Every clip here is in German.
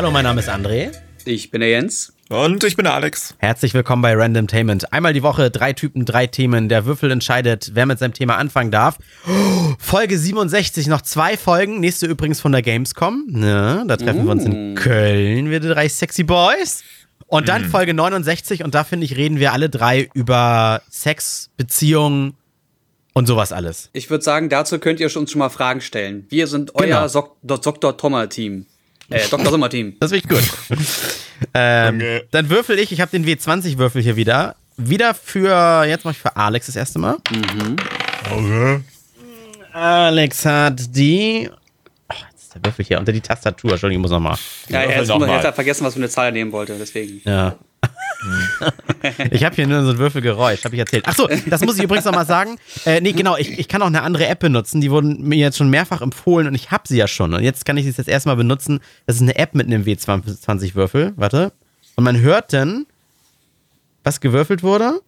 Hallo, mein Name ist André. Ich bin der Jens. Und ich bin der Alex. Herzlich willkommen bei Random Tainment. Einmal die Woche, drei Typen, drei Themen. Der Würfel entscheidet, wer mit seinem Thema anfangen darf. Folge 67, noch zwei Folgen. Nächste übrigens von der Gamescom. Ja, da treffen wir uns in Köln, wir drei Sexy Boys. Und dann Folge 69 und da finde ich, reden wir alle drei über Sex, Beziehungen und sowas alles. Ich würde sagen, dazu könnt ihr uns schon mal Fragen stellen. Wir sind euer Genau. Sok Dr. Tommer-Team. Äh, Dr. Sommer-Team. Das finde ich gut. ähm, Danke. dann würfel ich, ich habe den W20-Würfel hier wieder. Wieder für, jetzt mache ich für Alex das erste Mal. Okay. Alex hat die. Oh, jetzt ist der Würfel hier unter die Tastatur. Entschuldigung, ich muss nochmal. Ja, er, er hat vergessen, was für eine Zahl er nehmen wollte, deswegen. Ja. ich habe hier nur so ein Würfelgeräusch, habe ich erzählt. Achso, das muss ich übrigens nochmal sagen. Äh, nee, genau, ich, ich kann auch eine andere App benutzen. Die wurden mir jetzt schon mehrfach empfohlen und ich habe sie ja schon. Und jetzt kann ich sie das erstmal benutzen. Das ist eine App mit einem W20-Würfel. Warte. Und man hört dann, was gewürfelt wurde.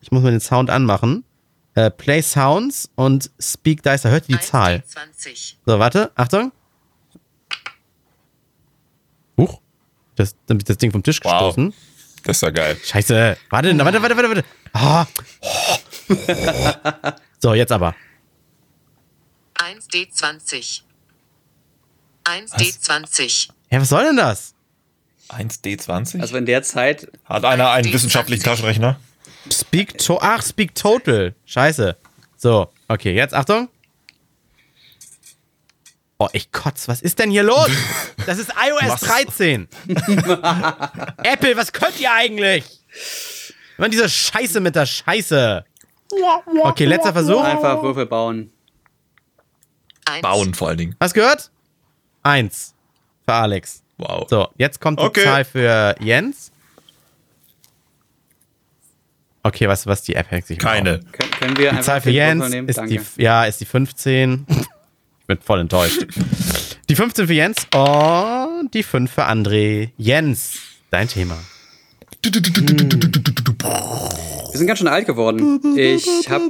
Ich muss mal den Sound anmachen. Äh, Play Sounds und Speak Dice, da hört ihr die Zahl. 20. So, warte, Achtung. Huch. Das, dann hab ich das Ding vom Tisch Wow. gestoßen. Das ist ja geil. Scheiße. Warte, warte, warte, warte, warte. Ah. So, jetzt aber. 1D20. 1D20. Ja, was soll denn das? 1D20? Also in der Zeit, Hat einer einen D20. wissenschaftlichen Taschenrechner? Speak to Ach, Speak Total. Scheiße. So, okay, jetzt Achtung. Oh, ich kotz. Was ist denn hier los? Das ist iOS Was? 13. Apple, was könnt ihr eigentlich? Immer diese Scheiße mit der Scheiße. Okay, letzter Versuch. einfach Würfel bauen. 1. Bauen vor allen Dingen. Hast gehört? Eins. Für Alex. Wow. So, jetzt kommt die Okay. Zahl für Jens. Okay, was, was die App hängt sich Keine. Können, können wir Die einfach Zahl für Jens ist Danke. die, ja, ist die 15. Ich bin voll enttäuscht. Die 15 für Jens und die 5 für André. Jens, dein Thema. Wir sind ganz schön alt geworden. Ich habe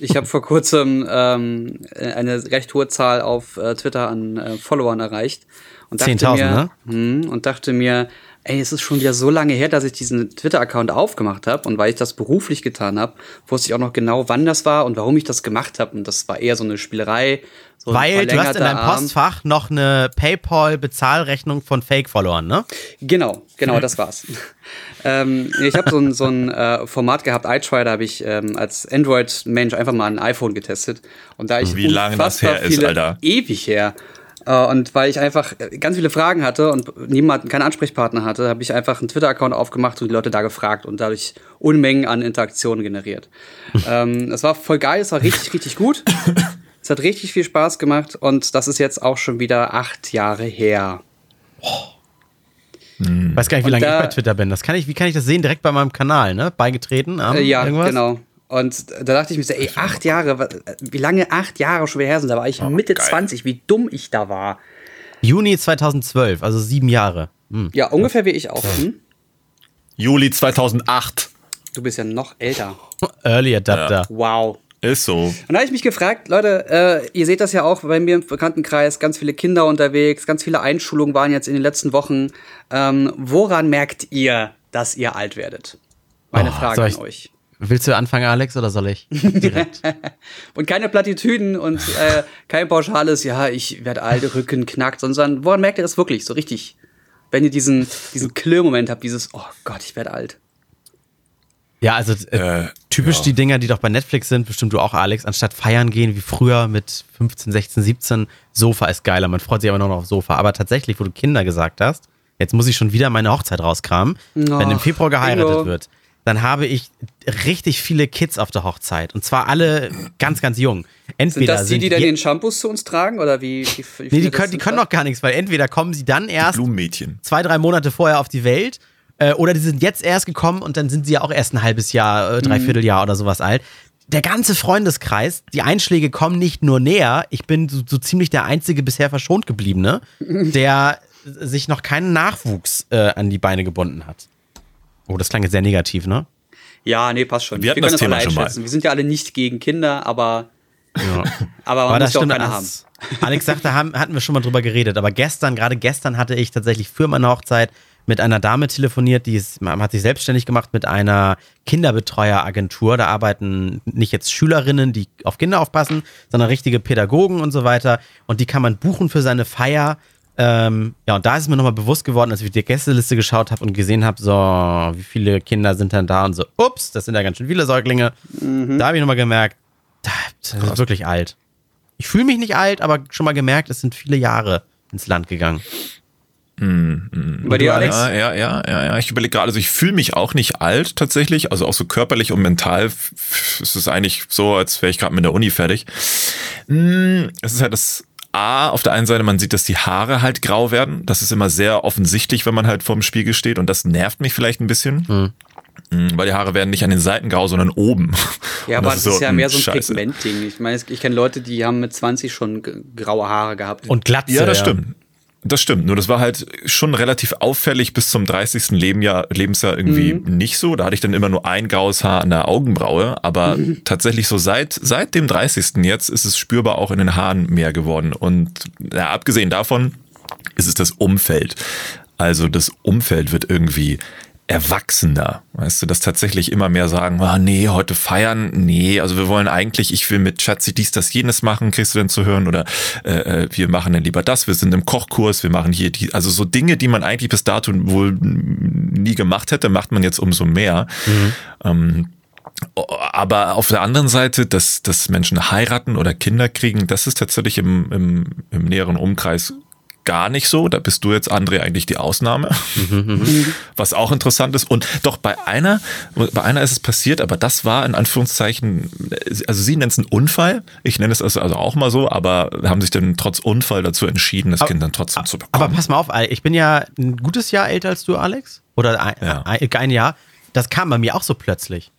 ich hab vor kurzem ähm, eine recht hohe Zahl auf äh, Twitter an äh, Followern erreicht. Und dachte 10.000, mir, ne? hm, und dachte mir, ey, es ist schon wieder so lange her, dass ich diesen Twitter-Account aufgemacht habe. Und weil ich das beruflich getan habe, wusste ich auch noch genau, wann das war und warum ich das gemacht habe. Und das war eher so eine Spielerei. So ein Weil du hast in deinem Arm. Postfach noch eine PayPal-Bezahlrechnung von Fake-Followern, ne? Genau, genau, das war's. ähm, ich habe so ein, so ein äh, Format gehabt, iTry, da habe ich ähm, als Android-Mensch einfach mal ein iPhone getestet. Und da ich Wie lange das her ist, Alter. Ewig her. Äh, und weil ich einfach äh, ganz viele Fragen hatte und niemand, keinen Ansprechpartner hatte, habe ich einfach einen Twitter-Account aufgemacht und die Leute da gefragt und dadurch Unmengen an Interaktionen generiert. ähm, es war voll geil, es war richtig, richtig gut. Es hat richtig viel Spaß gemacht und das ist jetzt auch schon wieder acht Jahre her. Weiß gar nicht, wie Und lange da- ich bei Twitter bin. Das kann ich, wie kann ich das sehen? Direkt bei meinem Kanal, ne? Beigetreten? am Äh, ja, irgendwas? genau. Und da dachte ich mir so, ey, acht Jahre, wie lange acht Jahre schon wieder her sind, da war ich Mitte geil. 20, wie dumm ich da war. Juni 2012, also sieben Jahre. Hm. Ja, ungefähr wie ich auch. Hm? Juli 2008. Du bist ja noch älter. Early Adapter. Wow. Ist so. Und da habe ich mich gefragt, Leute, äh, ihr seht das ja auch bei mir im Bekanntenkreis, ganz viele Kinder unterwegs, ganz viele Einschulungen waren jetzt in den letzten Wochen. Ähm, woran merkt ihr, dass ihr alt werdet? Meine Oh, Frage an euch. Willst du anfangen, Alex, oder soll ich? Direkt. Und keine Plattitüden und äh, kein pauschales, ja, ich werde alt, Rücken knackt, sondern woran merkt ihr das wirklich so richtig? Wenn ihr diesen, diesen Klirr-Moment habt, dieses, oh Gott, ich werde alt. Ja, also äh, Äh, typisch ja. die Dinger, die doch bei Netflix sind, bestimmt du auch, Alex, anstatt feiern gehen wie früher mit 15, 16, 17, Sofa ist geiler, man freut sich aber nur noch auf Sofa. Aber tatsächlich, wo du Kinder gesagt hast, jetzt muss ich schon wieder meine Hochzeit rauskramen, wenn im Februar geheiratet Ingo. wird, dann habe ich richtig viele Kids auf der Hochzeit. Und zwar alle ganz, ganz jung. Sind Entweder das die, die dann den Shampoos zu uns tragen? Oder wie? wie, wie Nee, die können, die können noch gar nichts, weil entweder kommen sie dann erst Blumenmädchen. zwei, drei Monate vorher auf die Welt äh, oder die sind jetzt erst gekommen und dann sind sie ja auch erst ein halbes Jahr, äh, dreiviertel Jahr oder sowas alt. Der ganze Freundeskreis, die Einschläge kommen nicht nur näher, ich bin so, so ziemlich der einzige bisher verschont gebliebene, der sich noch keinen Nachwuchs äh, an die Beine gebunden hat. Oh, das klang jetzt sehr negativ, ne? Ja, nee, passt schon. Wir hatten können das alle Thema schon mal. einschätzen. Wir sind ja alle nicht gegen Kinder, aber Ja. Aber man Aber muss ja auch keine haben. Alex sagte, haben, hatten wir schon mal drüber geredet. Aber gestern, gerade gestern hatte ich tatsächlich für meine Hochzeit mit einer Dame telefoniert, die ist, man hat sich selbstständig gemacht mit einer Kinderbetreueragentur. Da arbeiten nicht jetzt Schülerinnen, die auf Kinder aufpassen, sondern richtige Pädagogen und so weiter. Und die kann man buchen für seine Feier. Ähm, ja, und da ist mir nochmal bewusst geworden, als ich die Gästeliste geschaut habe und gesehen habe, so, wie viele Kinder sind denn da und so, ups, das sind ja ganz schön viele Säuglinge. Da habe ich nochmal gemerkt, das ist wirklich alt. Ich fühle mich nicht alt, aber schon mal gemerkt, es sind viele Jahre ins Land gegangen. Bei dir, Alex? Ja, ja, ja, ja, ja. Ich überlege gerade, also ich fühle mich auch nicht alt tatsächlich, also auch so körperlich und mental ist es eigentlich so, als wäre ich gerade mit der Uni fertig. Mm, Es ist halt das A, auf der einen Seite, man sieht, dass die Haare halt grau werden. Das ist immer sehr offensichtlich, wenn man halt vorm Spiegel steht und das nervt mich vielleicht ein bisschen. Mm, Weil die Haare werden nicht an den Seiten grau, sondern oben. Ja, aber das, ist ja mm, mehr so ein scheiße. Pigmentding. Ich meine, ich kenne Leute, die haben mit 20 schon graue Haare gehabt. Und Glatze. Ja, das stimmt. Das stimmt. Nur das war halt schon relativ auffällig bis zum 30. Lebenjahr, Lebensjahr irgendwie nicht so. Da hatte ich dann immer nur ein graues Haar an der Augenbraue. Aber tatsächlich so seit, seit dem 30. jetzt ist es spürbar auch in den Haaren mehr geworden. Und ja, abgesehen davon ist es das Umfeld. Also das Umfeld wird irgendwie erwachsener, weißt du, dass tatsächlich immer mehr sagen, ah, nee, heute feiern, nee, also wir wollen eigentlich, ich will mit Schatzi dies, das, jenes machen, kriegst du denn zu hören oder äh, äh, wir machen dann lieber das, wir sind im Kochkurs, wir machen hier die, also so Dinge, die man eigentlich bis dato wohl nie gemacht hätte, macht man jetzt umso mehr. Ähm, aber auf der anderen Seite, dass, dass Menschen heiraten oder Kinder kriegen, das ist tatsächlich im, im, im näheren Umkreis gar nicht so. Da bist du jetzt, André, eigentlich die Ausnahme. Was auch interessant ist. Und doch bei einer, bei einer ist es passiert, aber das war in Anführungszeichen, also sie nennt es einen Unfall. Ich nenne es also, also auch mal so, aber haben sich dann trotz Unfall dazu entschieden, das Kind dann trotzdem zu bekommen. Aber pass mal auf, ich bin ja ein gutes Jahr älter als du, Alex. Oder ein, Ja. ein, ein Jahr. Das kam bei mir auch so plötzlich.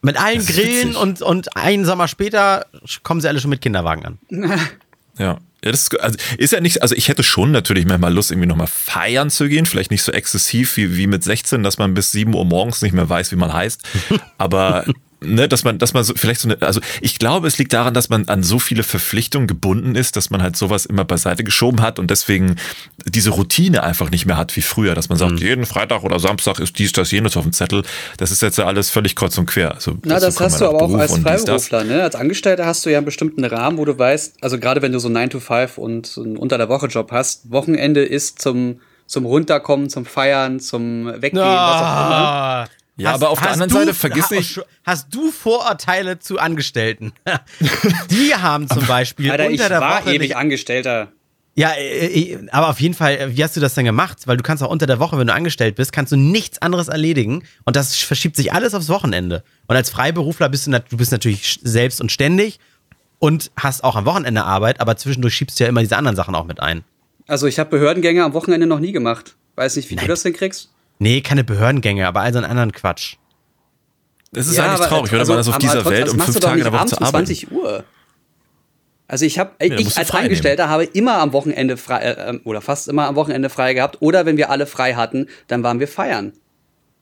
Mit allen Grillen und, und einen Sommer später kommen sie alle schon mit Kinderwagen an. Ja. Ja, das ist, also ist ja nicht, also ich hätte schon natürlich manchmal Lust, irgendwie nochmal feiern zu gehen. Vielleicht nicht so exzessiv wie, wie mit 16, dass man bis 7 Uhr morgens nicht mehr weiß, wie man heißt. Aber, ne, dass man, dass man so, vielleicht so eine, also ich glaube, es liegt daran, dass man an so viele Verpflichtungen gebunden ist, dass man halt sowas immer beiseite geschoben hat und deswegen diese Routine einfach nicht mehr hat wie früher, dass man sagt, jeden Freitag oder Samstag ist dies, das, jenes auf dem Zettel. Das ist jetzt ja alles völlig kreuz und quer. Also, Na, das hast du aber auch Beruf als dies, das. Freiberufler, ne? Als Angestellter hast du ja einen bestimmten Rahmen, wo du weißt, also gerade wenn du so 9 to 5 und einen unter der Woche Job hast, Wochenende ist zum, zum Runterkommen, zum Feiern, zum Weggehen, was auch immer. Ja, aber auf der anderen Seite, vergiss nicht- Hast du Vorurteile zu Angestellten? Die haben zum Beispiel Alter, ich unter der war Woche ewig nicht Angestellter. Ja, äh, äh, aber auf jeden Fall, äh, wie hast du das denn gemacht? Weil du kannst auch unter der Woche, wenn du angestellt bist, kannst du nichts anderes erledigen und das verschiebt sich alles aufs Wochenende. Und als Freiberufler bist du, du bist natürlich selbst und ständig und hast auch am Wochenende Arbeit, aber zwischendurch schiebst du ja immer diese anderen Sachen auch mit ein. Also ich habe Behördengänge am Wochenende noch nie gemacht. Weiß nicht, wie Nein. du das hinkriegst. Nee, keine Behördengänge, aber all so einen anderen Quatsch. Das ist Ja, eigentlich aber- traurig, oder? also, man ist auf dieser Welt das um fünf Tage in der Woche zu um arbeiten. 20 Uhr. Also ich habe, da ich als Angestellter habe immer am Wochenende frei, äh, ähm, oder fast immer am Wochenende frei gehabt. Oder wenn wir alle frei hatten, dann waren wir feiern.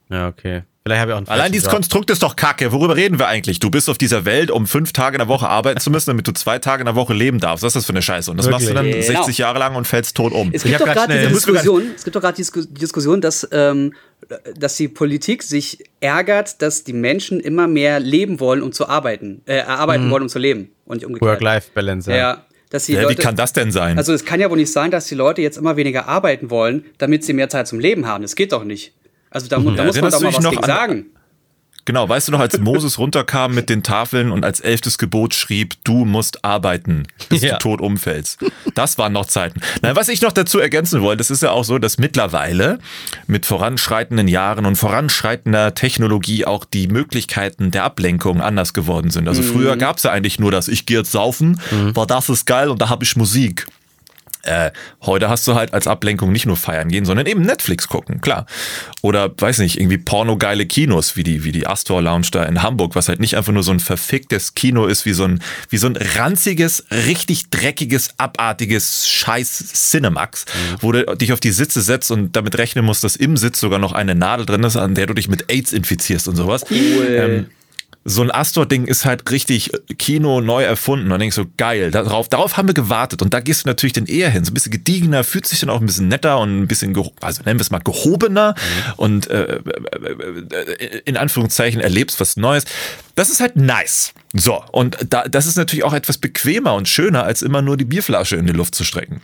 Ja, okay. Vielleicht habe ich auch einen Allein dieses Job. Konstrukt ist doch kacke. Worüber reden wir eigentlich? Du bist auf dieser Welt, um fünf Tage in der Woche arbeiten zu müssen, damit du zwei Tage in der Woche leben darfst. Was ist das für eine Scheiße? Und das machst du dann Wirklich? Genau. 60 Jahre lang und fällst tot um. Es gibt doch gerade grad- Diskussion, es gibt doch gerade die Disku- die Diskussion, dass, ähm, dass die Politik sich ärgert, dass die Menschen immer mehr leben wollen, um zu arbeiten, äh, arbeiten wollen, um zu leben und nicht umgekehrt. Work-Life-Balance. Ja. Ja. dass die Ja, wie Leute, kann das denn sein? Also es kann ja wohl nicht sein, dass die Leute jetzt immer weniger arbeiten wollen, damit sie mehr Zeit zum Leben haben. Das geht doch nicht. Also da, mu- da muss man doch mal was noch gegen sagen. Genau, weißt du noch, als Moses runterkam mit den Tafeln und als elftes Gebot schrieb, du musst arbeiten, bis Ja. du tot umfällst. Das waren noch Zeiten. Na, was ich noch dazu ergänzen wollte, es ist ja auch so, dass mittlerweile mit voranschreitenden Jahren und voranschreitender Technologie auch die Möglichkeiten der Ablenkung anders geworden sind. Also früher gab es ja eigentlich nur das, ich gehe jetzt saufen, war das ist geil und da habe ich Musik. Äh, heute hast du halt als Ablenkung nicht nur feiern gehen, sondern eben Netflix gucken, klar. Oder, weiß nicht, irgendwie pornogeile Kinos, wie die, wie die Astor Lounge da in Hamburg, was halt nicht einfach nur so ein verficktes Kino ist, wie so ein, wie so ein ranziges, richtig dreckiges, abartiges Scheiß Cinemax, wo du dich auf die Sitze setzt und damit rechnen musst, dass im Sitz sogar noch eine Nadel drin ist, an der du dich mit AIDS infizierst und sowas. Cool. Ähm, so ein Astor-Ding ist halt richtig Kino neu erfunden. Und dann denkst du, geil, darauf, darauf haben wir gewartet. Und da gehst du natürlich dann eher hin. So ein bisschen gediegener, fühlt sich dann auch ein bisschen netter und ein bisschen, also nennen wir es mal gehobener Mhm. und äh, äh, in Anführungszeichen erlebst was Neues. Das ist halt nice. So, und da, das ist natürlich auch etwas bequemer und schöner, als immer nur die Bierflasche in die Luft zu strecken.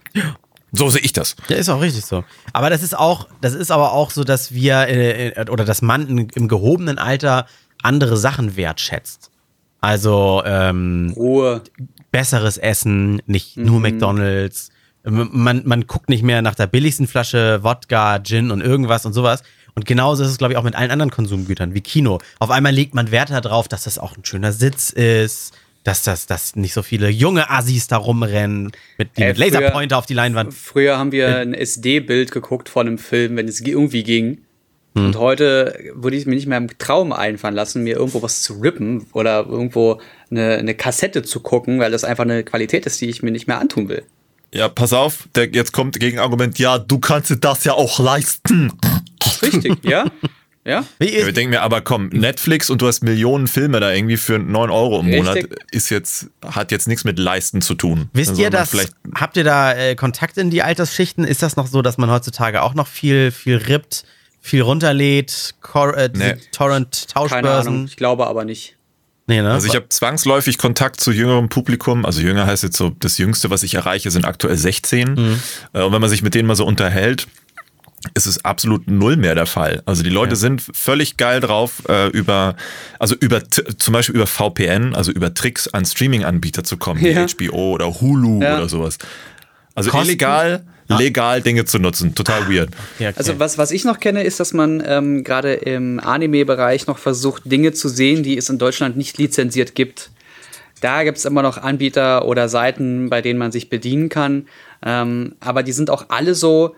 So sehe ich das. Ja, ist auch richtig so. Aber das ist auch, das ist aber auch so, dass wir äh, äh, oder dass man im gehobenen Alter andere Sachen wertschätzt. Also ähm, Ruhe. besseres Essen, nicht nur McDonalds. M- Man, man guckt nicht mehr nach der billigsten Flasche Wodka, Gin und irgendwas und sowas. Und genauso ist es, glaube ich, auch mit allen anderen Konsumgütern wie Kino. Auf einmal legt man Wert darauf, dass das auch ein schöner Sitz ist, dass das, dass nicht so viele junge Assis da rumrennen, mit, die Ey, mit Laserpointer auf die Leinwand. Früher haben wir ein SD-Bild geguckt von einem Film, wenn es irgendwie ging. Und heute würde ich mir nicht mehr im Traum einfallen lassen, mir irgendwo was zu rippen oder irgendwo eine, eine Kassette zu gucken, weil das einfach eine Qualität ist, die ich mir nicht mehr antun will. Ja, pass auf, der, jetzt kommt Gegenargument, ja, du kannst dir das ja auch leisten. Richtig, ja? Ja? Wie Ja, wir denken mir aber, komm, Netflix und du hast Millionen Filme da irgendwie für 9 Euro im Monat, Richtig. ist jetzt, hat jetzt nichts mit Leisten zu tun. wisst Also ihr das? Vielleicht, Habt ihr da äh, Kontakt in die Altersschichten? Ist das noch so, dass man heutzutage auch noch viel, viel rippt, viel runterlädt, Cor äh, diese Nee. Keine Ahnung. Torrent-Tauschbörsen? Ich glaube aber nicht. Nee, ne? also ich habe zwangsläufig Kontakt zu jüngerem Publikum. Also jünger heißt jetzt so, das Jüngste, was ich erreiche, sind aktuell 16. Mhm. Äh, Und wenn man sich mit denen mal so unterhält, ist es absolut null mehr der Fall. Also die Leute Ja. sind völlig geil drauf, äh, über, also über zum Beispiel über VPN, also über Tricks an Streaming-Anbieter zu kommen, Ja. wie HBO oder Hulu Ja. oder sowas. Also Kosten? illegal, legal Dinge zu nutzen. Total weird. Ja, okay. Also was, was ich noch kenne, ist, dass man ähm, gerade im Anime-Bereich noch versucht, Dinge zu sehen, die es in Deutschland nicht lizenziert gibt. Da gibt es immer noch Anbieter oder Seiten, bei denen man sich bedienen kann. Ähm, aber die sind auch alle so,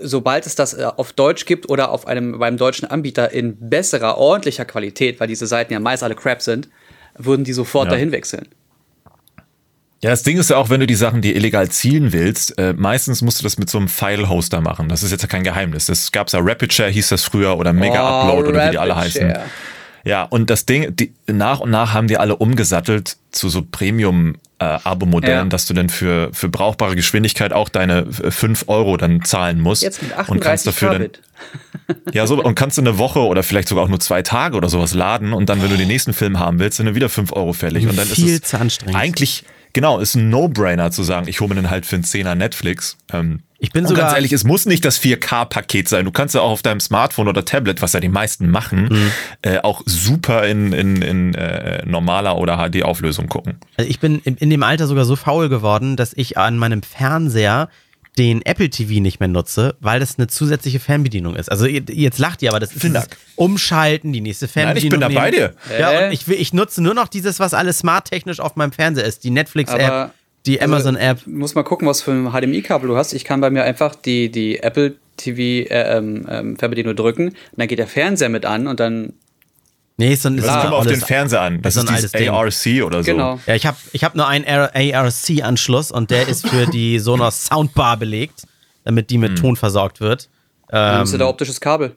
sobald es das äh, auf Deutsch gibt oder auf einem beim deutschen Anbieter in besserer, ordentlicher Qualität, weil diese Seiten ja meist alle Crap sind, würden die sofort Ja. dahin wechseln. Ja, das Ding ist ja auch, wenn du die Sachen, die illegal zielen willst, äh, meistens musst du das mit so einem File-Hoster machen. Das ist jetzt ja kein Geheimnis. Das gab's ja Rapid Share hieß das früher oder Mega Oh, Upload oder wie die alle heißen. Ja, und das Ding, die, nach und nach haben die alle umgesattelt zu so Premium-Abo-Modellen, Ja. dass du dann für, für brauchbare Geschwindigkeit auch deine äh, 5 Euro dann zahlen musst. Jetzt mit und kannst 38 dafür dann, ja, so, und kannst du eine Woche oder vielleicht sogar auch nur zwei Tage oder sowas laden und dann, wenn du den nächsten Film haben willst, sind dann wieder 5 Euro fällig. Und dann Viel ist es zu anstrengend. Eigentlich, genau, ist ein No-Brainer zu sagen, ich hole mir den halt für einen Zehner Netflix. Ähm, Ich bin sogar- ganz ehrlich, es muss nicht das 4K-Paket sein. Du kannst ja auch auf deinem Smartphone oder Tablet, was ja die meisten machen, Mhm. äh, auch super in, in, in äh, normaler oder HD-Auflösung gucken. Also ich bin in, in dem Alter sogar so faul geworden, dass ich an meinem Fernseher den Apple TV nicht mehr nutze, weil das eine zusätzliche Fernbedienung ist. Also jetzt lacht ihr, aber das ist Dank. Umschalten, die nächste Nein, Fernbedienung. ich bin da bei dir. Ja, Äh? und ich, will, ich nutze nur noch dieses, was alles smarttechnisch auf meinem Fernseher ist. Die Netflix-App, die Also, Amazon-App. Muss mal gucken, was für ein HDMI-Kabel du hast. Ich kann bei mir einfach die, die Apple TV äh, ähm, ähm, Fernbedienung drücken und dann geht der Fernseher mit an und dann Nee, ist so ein, ist Das so ein kommt auf den Fernseher an. Das so ist ein dieses altes. ARC oder so. genau. Ja, ich habe ich hab nur einen ARC-Anschluss und der ist für die Sonos Soundbar belegt, damit die Hm. mit Ton versorgt wird. Dann Ähm, hast du da optisches Kabel.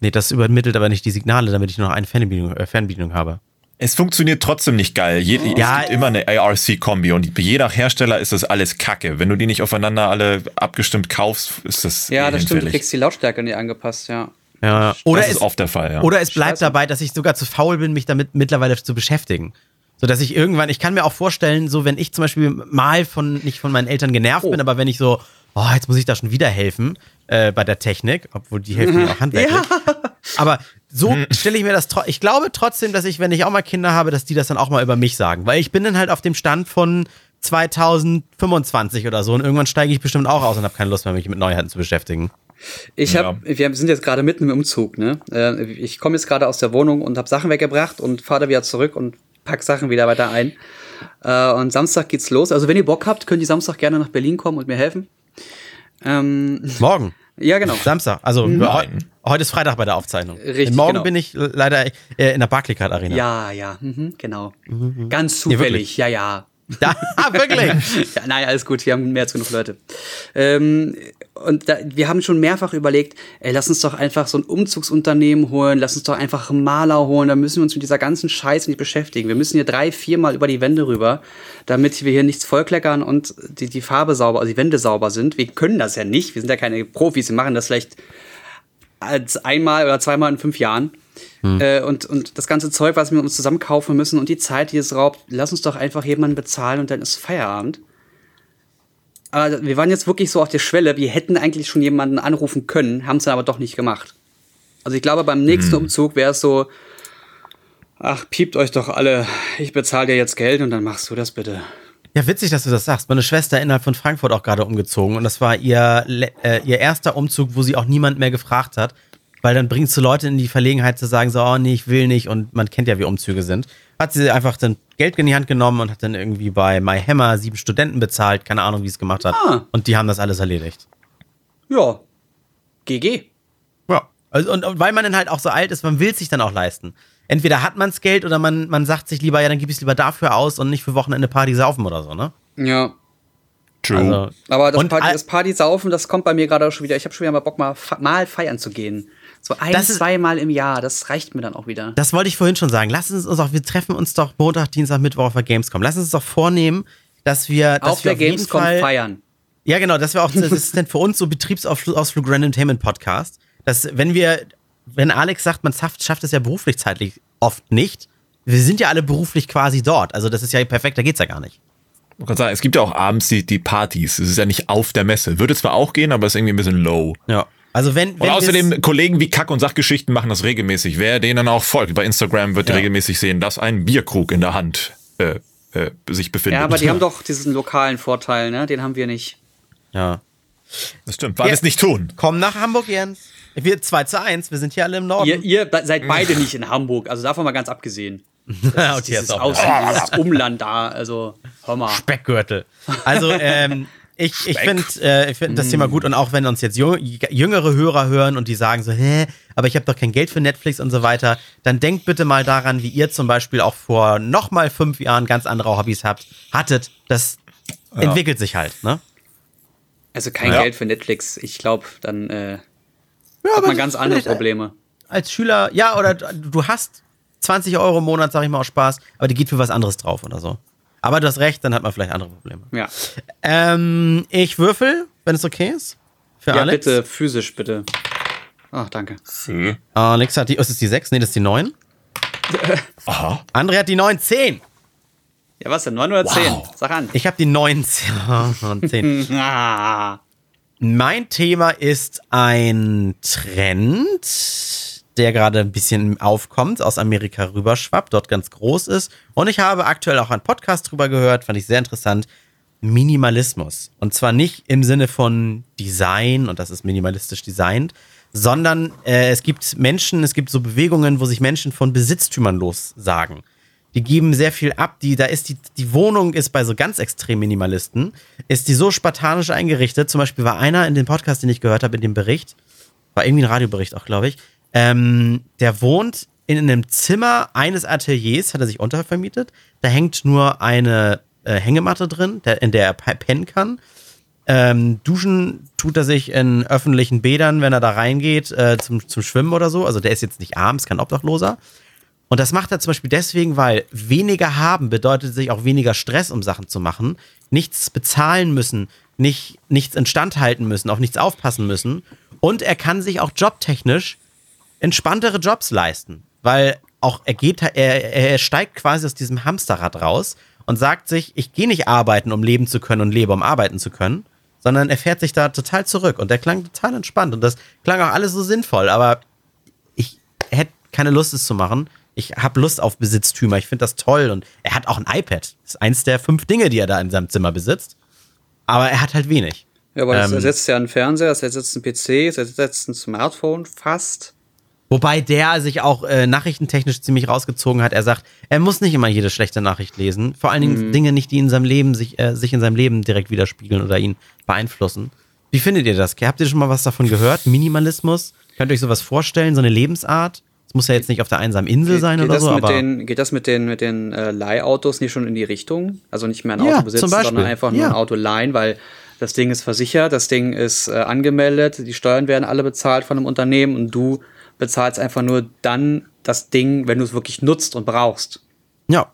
nee, das übermittelt aber nicht die Signale, damit ich nur noch eine Fernbedienung, äh, Fernbedienung habe. Es funktioniert trotzdem nicht geil. Je, Ja, es gibt immer eine ARC-Kombi und je nach Hersteller ist das alles Kacke. Wenn du die nicht aufeinander alle abgestimmt kaufst, ist das Ja, das stimmt. Du kriegst die Lautstärke nicht angepasst, ja. Ja. Oder das es, ist oft der Fall, ja. oder es bleibt Scheiße. dabei, dass ich sogar zu faul bin, mich damit mittlerweile zu beschäftigen. So dass ich irgendwann, ich kann mir auch vorstellen, so wenn ich zum Beispiel mal von, nicht von meinen Eltern genervt Oh. bin, aber wenn ich so, oh, jetzt muss ich da schon wieder helfen äh, bei der Technik, obwohl die helfen mir auch handwerklich. Aber so stelle ich mir das, tro- ich glaube trotzdem, dass ich, wenn ich auch mal Kinder habe, dass die das dann auch mal über mich sagen. Weil ich bin dann halt auf dem Stand von 2025 oder so und irgendwann steige ich bestimmt auch aus und habe keine Lust mehr, mich mit Neuheiten zu beschäftigen. Ich hab, wir sind jetzt gerade mitten im Umzug, ne? Äh, Ich komme jetzt gerade aus der Wohnung und habe Sachen weggebracht und fahre da wieder zurück und pack Sachen wieder weiter ein. Äh, Und Samstag geht's los. Also wenn ihr Bock habt, könnt ihr Samstag gerne nach Berlin kommen und mir helfen. Ähm, Morgen. ja, genau. Samstag. Also heu, Nein. heute ist Freitag bei der Aufzeichnung. Richtig, Morgen genau. bin ich leider äh, in der Barclaycard Arena. Ja, ja, mhm, genau. Ganz Nee, zufällig, ja, ja. Da, wirklich. ja, nein, alles gut, wir haben mehr als genug Leute. Ähm, und da, wir haben schon mehrfach überlegt, ey, lass uns doch einfach so ein Umzugsunternehmen holen, lass uns doch einfach einen Maler holen, da müssen wir uns mit dieser ganzen Scheiße nicht beschäftigen. Wir müssen hier drei, viermal über die Wände rüber, damit wir hier nichts vollkleckern und die, die Farbe sauber, also die Wände sauber sind. Wir können das ja nicht, wir sind ja keine Profis, wir machen das vielleicht als einmal oder zweimal in fünf Jahren. Hm. Äh, und, und das ganze Zeug, was wir uns zusammen kaufen müssen und die Zeit, die es raubt, lass uns doch einfach jemanden bezahlen und dann ist Feierabend. Aber wir waren jetzt wirklich so auf der Schwelle, wir hätten eigentlich schon jemanden anrufen können, haben es dann aber doch nicht gemacht. Also ich glaube, beim nächsten hm. Umzug wäre es so, ach, piept euch doch alle, ich bezahle dir jetzt Geld und dann machst du das bitte. Ja, witzig, dass du das sagst. Meine Schwester innerhalb von Frankfurt auch gerade umgezogen und das war ihr, äh, ihr erster Umzug, wo sie auch niemand mehr gefragt hat, weil dann bringst du Leute in die Verlegenheit zu sagen, so, oh nee, ich will nicht und man kennt ja, wie Umzüge sind. Hat sie einfach dann Geld in die Hand genommen und hat dann irgendwie bei MyHammer sieben Studenten bezahlt, keine Ahnung, wie es gemacht hat. Ah. Und die haben das alles erledigt. Ja. GG. Ja. Also, und, und weil man dann halt auch so alt ist, man will es sich dann auch leisten entweder hat man das Geld oder man, man sagt sich lieber, ja, dann gebe ich es lieber dafür aus und nicht für Wochenende Party saufen oder so, ne? Ja. True. Also, Aber das, Party, das Party saufen, das kommt bei mir gerade schon wieder. Ich habe schon wieder mal Bock, mal, mal feiern zu gehen. So ein, zweimal im Jahr, das reicht mir dann auch wieder. Das wollte ich vorhin schon sagen. Lass uns uns auch, wir treffen uns doch Montag, Dienstag, Mittwoch auf der Gamescom. Lass uns doch vornehmen, dass wir. Dass auf wir der auf Gamescom Fall, feiern. Ja, genau, das wäre auch, das ist denn für uns so Betriebsausflug Random Entertainment Podcast. Dass, wenn wir, wenn Alex sagt, man schafft, schafft es ja beruflich zeitlich oft nicht. Wir sind ja alle beruflich quasi dort. Also das ist ja perfekt, da geht's ja gar nicht. Ich kann sagen, es gibt ja auch abends die, die Partys. Es ist ja nicht auf der Messe. Würde zwar auch gehen, aber ist irgendwie ein bisschen low. Ja. Also wenn, wenn und außerdem Kollegen wie Kack- und Sachgeschichten machen das regelmäßig. Wer denen auch folgt, bei Instagram wird ja. regelmäßig sehen, dass ein Bierkrug in der Hand äh, äh, sich befindet. Ja, aber die haben doch diesen lokalen Vorteil, ne? Den haben wir nicht. Ja. Das stimmt, weil wir es nicht tun. Komm nach Hamburg, Jens. Wir 2 zu 1, wir sind hier alle im Norden. Ihr, ihr seid beide nicht in Hamburg, also davon mal ganz abgesehen. Das okay, dieses, Aussehen, dieses Umland da, also hör mal. Speckgürtel. Also, ähm, ich, ich finde äh, find das Thema gut und auch wenn uns jetzt jüngere Hörer hören und die sagen so, hä, aber ich habe doch kein Geld für Netflix und so weiter, dann denkt bitte mal daran, wie ihr zum Beispiel auch vor nochmal fünf Jahren ganz andere Hobbys habt, hattet. Das ja. entwickelt sich halt, ne? Also kein ja. Geld für Netflix. Ich glaube, dann äh, ja, hat man ganz andere Probleme. Als Schüler, ja, oder du hast 20 Euro im Monat, sag ich mal, aus Spaß, aber die geht für was anderes drauf oder so. Aber du hast recht, dann hat man vielleicht andere Probleme. Ja. Ähm, ich würfel, wenn es okay ist. Für ja, Alex. bitte, physisch, bitte. Ach, danke. Sie. Alex hat die, ist es die 6? Nee, das ist die 9. Aha. André hat die 9, 10. Ja, was denn? 9 oder 10? Wow. Sag an. Ich habe die 9, 10. ah. Mein Thema ist ein Trend, der gerade ein bisschen aufkommt, aus Amerika rüberschwappt, dort ganz groß ist. Und ich habe aktuell auch einen Podcast drüber gehört, fand ich sehr interessant. Minimalismus. Und zwar nicht im Sinne von Design, und das ist minimalistisch designt, sondern äh, es gibt Menschen, es gibt so Bewegungen, wo sich Menschen von Besitztümern lossagen die geben sehr viel ab. Die, da ist die, die Wohnung ist bei so ganz extrem Minimalisten, ist die so spartanisch eingerichtet. Zum Beispiel war einer in dem Podcast, den ich gehört habe, in dem Bericht, war irgendwie ein Radiobericht auch, glaube ich, ähm, der wohnt in einem Zimmer eines Ateliers, hat er sich untervermietet. Da hängt nur eine äh, Hängematte drin, der, in der er pennen kann. Ähm, duschen tut er sich in öffentlichen Bädern, wenn er da reingeht, äh, zum, zum Schwimmen oder so. Also der ist jetzt nicht arm, ist kein Obdachloser. Und das macht er zum Beispiel deswegen, weil weniger haben bedeutet sich auch weniger Stress, um Sachen zu machen, nichts bezahlen müssen, nicht, nichts instand halten müssen, auf nichts aufpassen müssen. Und er kann sich auch jobtechnisch entspanntere Jobs leisten, weil auch er geht, er, er steigt quasi aus diesem Hamsterrad raus und sagt sich, ich gehe nicht arbeiten, um leben zu können und lebe, um arbeiten zu können, sondern er fährt sich da total zurück und der klang total entspannt und das klang auch alles so sinnvoll, aber ich hätte keine Lust, es zu machen ich habe Lust auf Besitztümer. Ich finde das toll. Und er hat auch ein iPad. Das ist eins der fünf Dinge, die er da in seinem Zimmer besitzt. Aber er hat halt wenig. Ja, aber ähm, das ersetzt ja einen Fernseher, das ersetzt einen PC, das ersetzt ein Smartphone fast. Wobei der sich auch äh, nachrichtentechnisch ziemlich rausgezogen hat. Er sagt, er muss nicht immer jede schlechte Nachricht lesen. Vor allen Dingen mhm. Dinge nicht, die in seinem Leben sich, äh, sich in seinem Leben direkt widerspiegeln oder ihn beeinflussen. Wie findet ihr das? Habt ihr schon mal was davon gehört? Minimalismus? Könnt ihr euch sowas vorstellen? So eine Lebensart? Es muss ja jetzt nicht auf der einsamen Insel sein geht oder das so, aber den, geht das mit den, mit den äh, Leihautos nicht schon in die Richtung? Also nicht mehr ein Ja, Auto besitzen, zum Beispiel. sondern einfach nur Ja. ein Auto leihen, weil das Ding ist versichert, das Ding ist äh, angemeldet, die Steuern werden alle bezahlt von einem Unternehmen und du bezahlst einfach nur dann das Ding, wenn du es wirklich nutzt und brauchst. ja.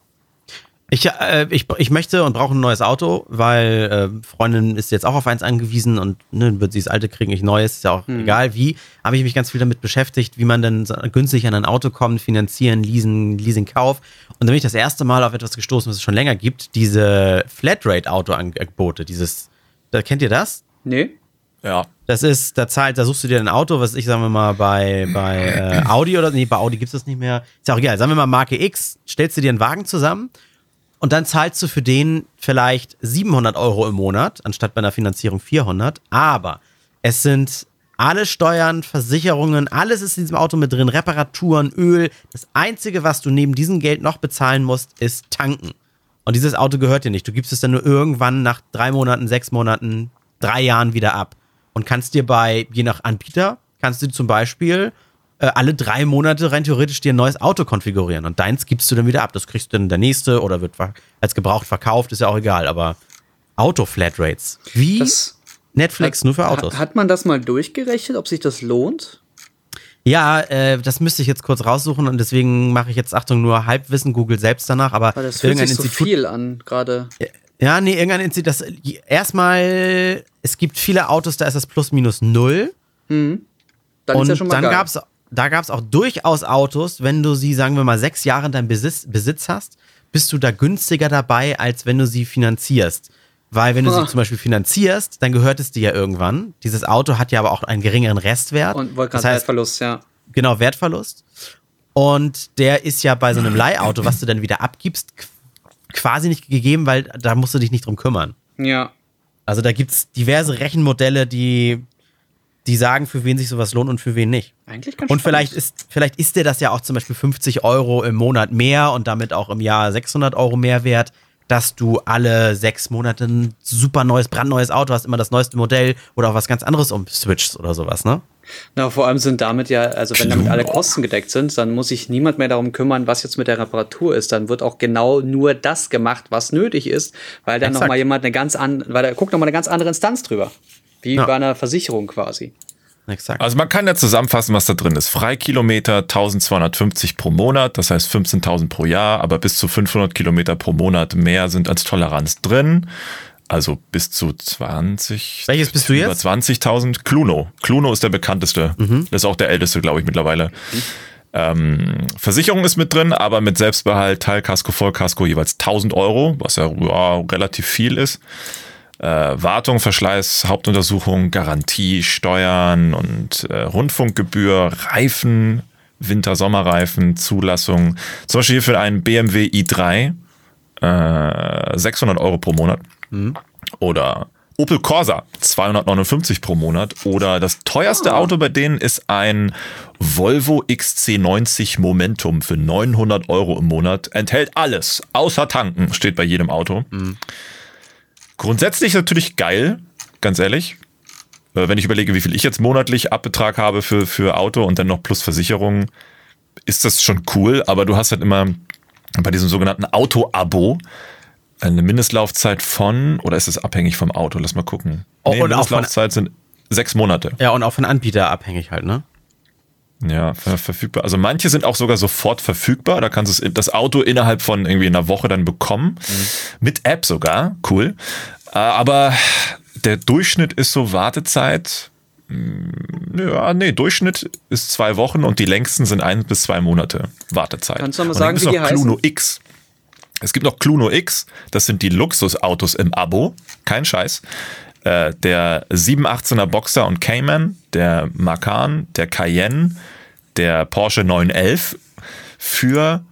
Ich, äh, ich, ich möchte und brauche ein neues Auto, weil äh, Freundin ist jetzt auch auf eins angewiesen und ne, wird sie das alte kriegen, ich neues, ist ja auch egal wie. Habe ich mich ganz viel damit beschäftigt, wie man denn so günstig an ein Auto kommt, finanzieren, leasen, Leasing, Kauf. Und da bin ich das erste Mal auf etwas gestoßen, was es schon länger gibt, diese Flatrate-Auto-Angebote, dieses, da kennt ihr das? Nee? Ja. Das ist, da zahlt, da suchst du dir ein Auto, was ich sagen wir mal bei, bei äh, Audi oder nee, bei Audi gibt es das nicht mehr. Ist ja auch egal. Sagen wir mal Marke X, stellst du dir einen Wagen zusammen und dann zahlst du für den vielleicht 700 Euro im Monat, anstatt bei einer Finanzierung 400. Aber es sind alle Steuern, Versicherungen, alles ist in diesem Auto mit drin, Reparaturen, Öl. Das Einzige, was du neben diesem Geld noch bezahlen musst, ist tanken. Und dieses Auto gehört dir nicht. Du gibst es dann nur irgendwann nach drei Monaten, sechs Monaten, drei Jahren wieder ab. Und kannst dir bei, je nach Anbieter, kannst du zum Beispiel äh, alle drei Monate rein theoretisch dir ein neues Auto konfigurieren. Und deins gibst du dann wieder ab. Das kriegst du dann der nächste oder wird als gebraucht verkauft, ist ja auch egal. Aber Auto-Flatrates. Wie Das Netflix nur für Autos. Hat, hat man das mal durchgerechnet, ob sich das lohnt? Ja, äh, das müsste ich jetzt kurz raussuchen und deswegen mache ich jetzt, Achtung, nur Halbwissen, Google selbst danach, aber Weil das fühlt sich so Institut. viel an, gerade. Ja, nee, irgendein Institut, das erstmal, es gibt viele Autos, da ist das plus minus null. Dann und ist ja schon mal dann geil. gab's, da gab es auch durchaus Autos, wenn du sie, sagen wir mal, sechs Jahre in deinem Besitz, Besitz hast, bist du da günstiger dabei, als wenn du sie finanzierst. Weil wenn du Ah. sie zum Beispiel finanzierst, dann gehört es dir ja irgendwann. Dieses Auto hat ja aber auch einen geringeren Restwert. Und wollte das gerade heißt, Wertverlust, ja. genau, Wertverlust. Und der ist ja bei so einem Leihauto, was du dann wieder abgibst, quasi nicht gegeben, weil da musst du dich nicht drum kümmern. Ja. Also da gibt es diverse Rechenmodelle, die, die sagen, für wen sich sowas lohnt und für wen nicht. Eigentlich ganz Und vielleicht ist, vielleicht ist dir das ja auch zum Beispiel 50 Euro im Monat mehr und damit auch im Jahr 600 Euro mehr wert, dass du alle sechs Monate ein super neues, brandneues Auto hast, immer das neueste Modell oder auch was ganz anderes umswitchst oder sowas, ne? Na, vor allem sind damit ja, also wenn damit alle Kosten gedeckt sind, dann muss sich niemand mehr darum kümmern, was jetzt mit der Reparatur ist. Dann wird auch genau nur das gemacht, was nötig ist, weil dann nochmal jemand eine ganz an, weil da guckt nochmal eine ganz andere Instanz drüber. Wie Ja. bei einer Versicherung quasi. Exakt. Also man kann ja zusammenfassen, was da drin ist. Freikilometer 1250 pro Monat, das heißt 15.000 pro Jahr, aber bis zu 500 Kilometer pro Monat mehr sind als Toleranz drin. Also bis zu 20. Welches bist du Über jetzt? 20.000. Cluno. Cluno ist der bekannteste. Das ist auch der älteste, glaube ich, mittlerweile. Ähm, Versicherung ist mit drin, aber mit Selbstbehalt, Teilkasko, Vollkasko jeweils 1000 Euro, was ja, ja relativ viel ist. Äh, Wartung, Verschleiß, Hauptuntersuchung, Garantie, Steuern und äh, Rundfunkgebühr, Reifen, Winter-Sommerreifen, Zulassung. Zum Beispiel hier für einen BMW i3 äh, 600 Euro pro Monat. Oder Opel Corsa 259 pro Monat. Oder das teuerste Auto bei denen ist ein Volvo XC90 Momentum für 900 Euro im Monat. Enthält alles, außer tanken, steht bei jedem Auto. Grundsätzlich natürlich geil, ganz ehrlich. Äh, Wenn ich überlege, wie viel ich jetzt monatlich Abbetrag habe für, für Auto und dann noch plus Versicherung, ist das schon cool, aber du hast halt immer bei diesem sogenannten Auto-Abo eine Mindestlaufzeit von, oder ist es abhängig vom Auto? Lass mal gucken. Oh, Nee, und auch von- Mindestlaufzeit sind sechs Monate. Ja, und auch von Anbieter abhängig halt, ne? Ja, ver verfügbar. Also manche sind auch sogar sofort verfügbar. Da kannst du das Auto innerhalb von irgendwie einer Woche dann bekommen. Mit App sogar. Cool. Äh, Aber der Durchschnitt ist so Wartezeit. mm, Ja, nee, Durchschnitt ist zwei Wochen und die längsten sind ein bis zwei Monate Wartezeit. Kannst du noch mal sagen, wie die noch Cluno heißen? X. Es gibt noch Cluno X, das sind die Luxusautos im Abo, kein Scheiß. Äh, der 718er Boxer und Cayman, der Macan, der Cayenne, der Porsche 911 für,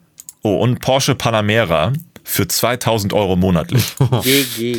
oh, und Porsche Panamera für 2000 Euro monatlich. GG.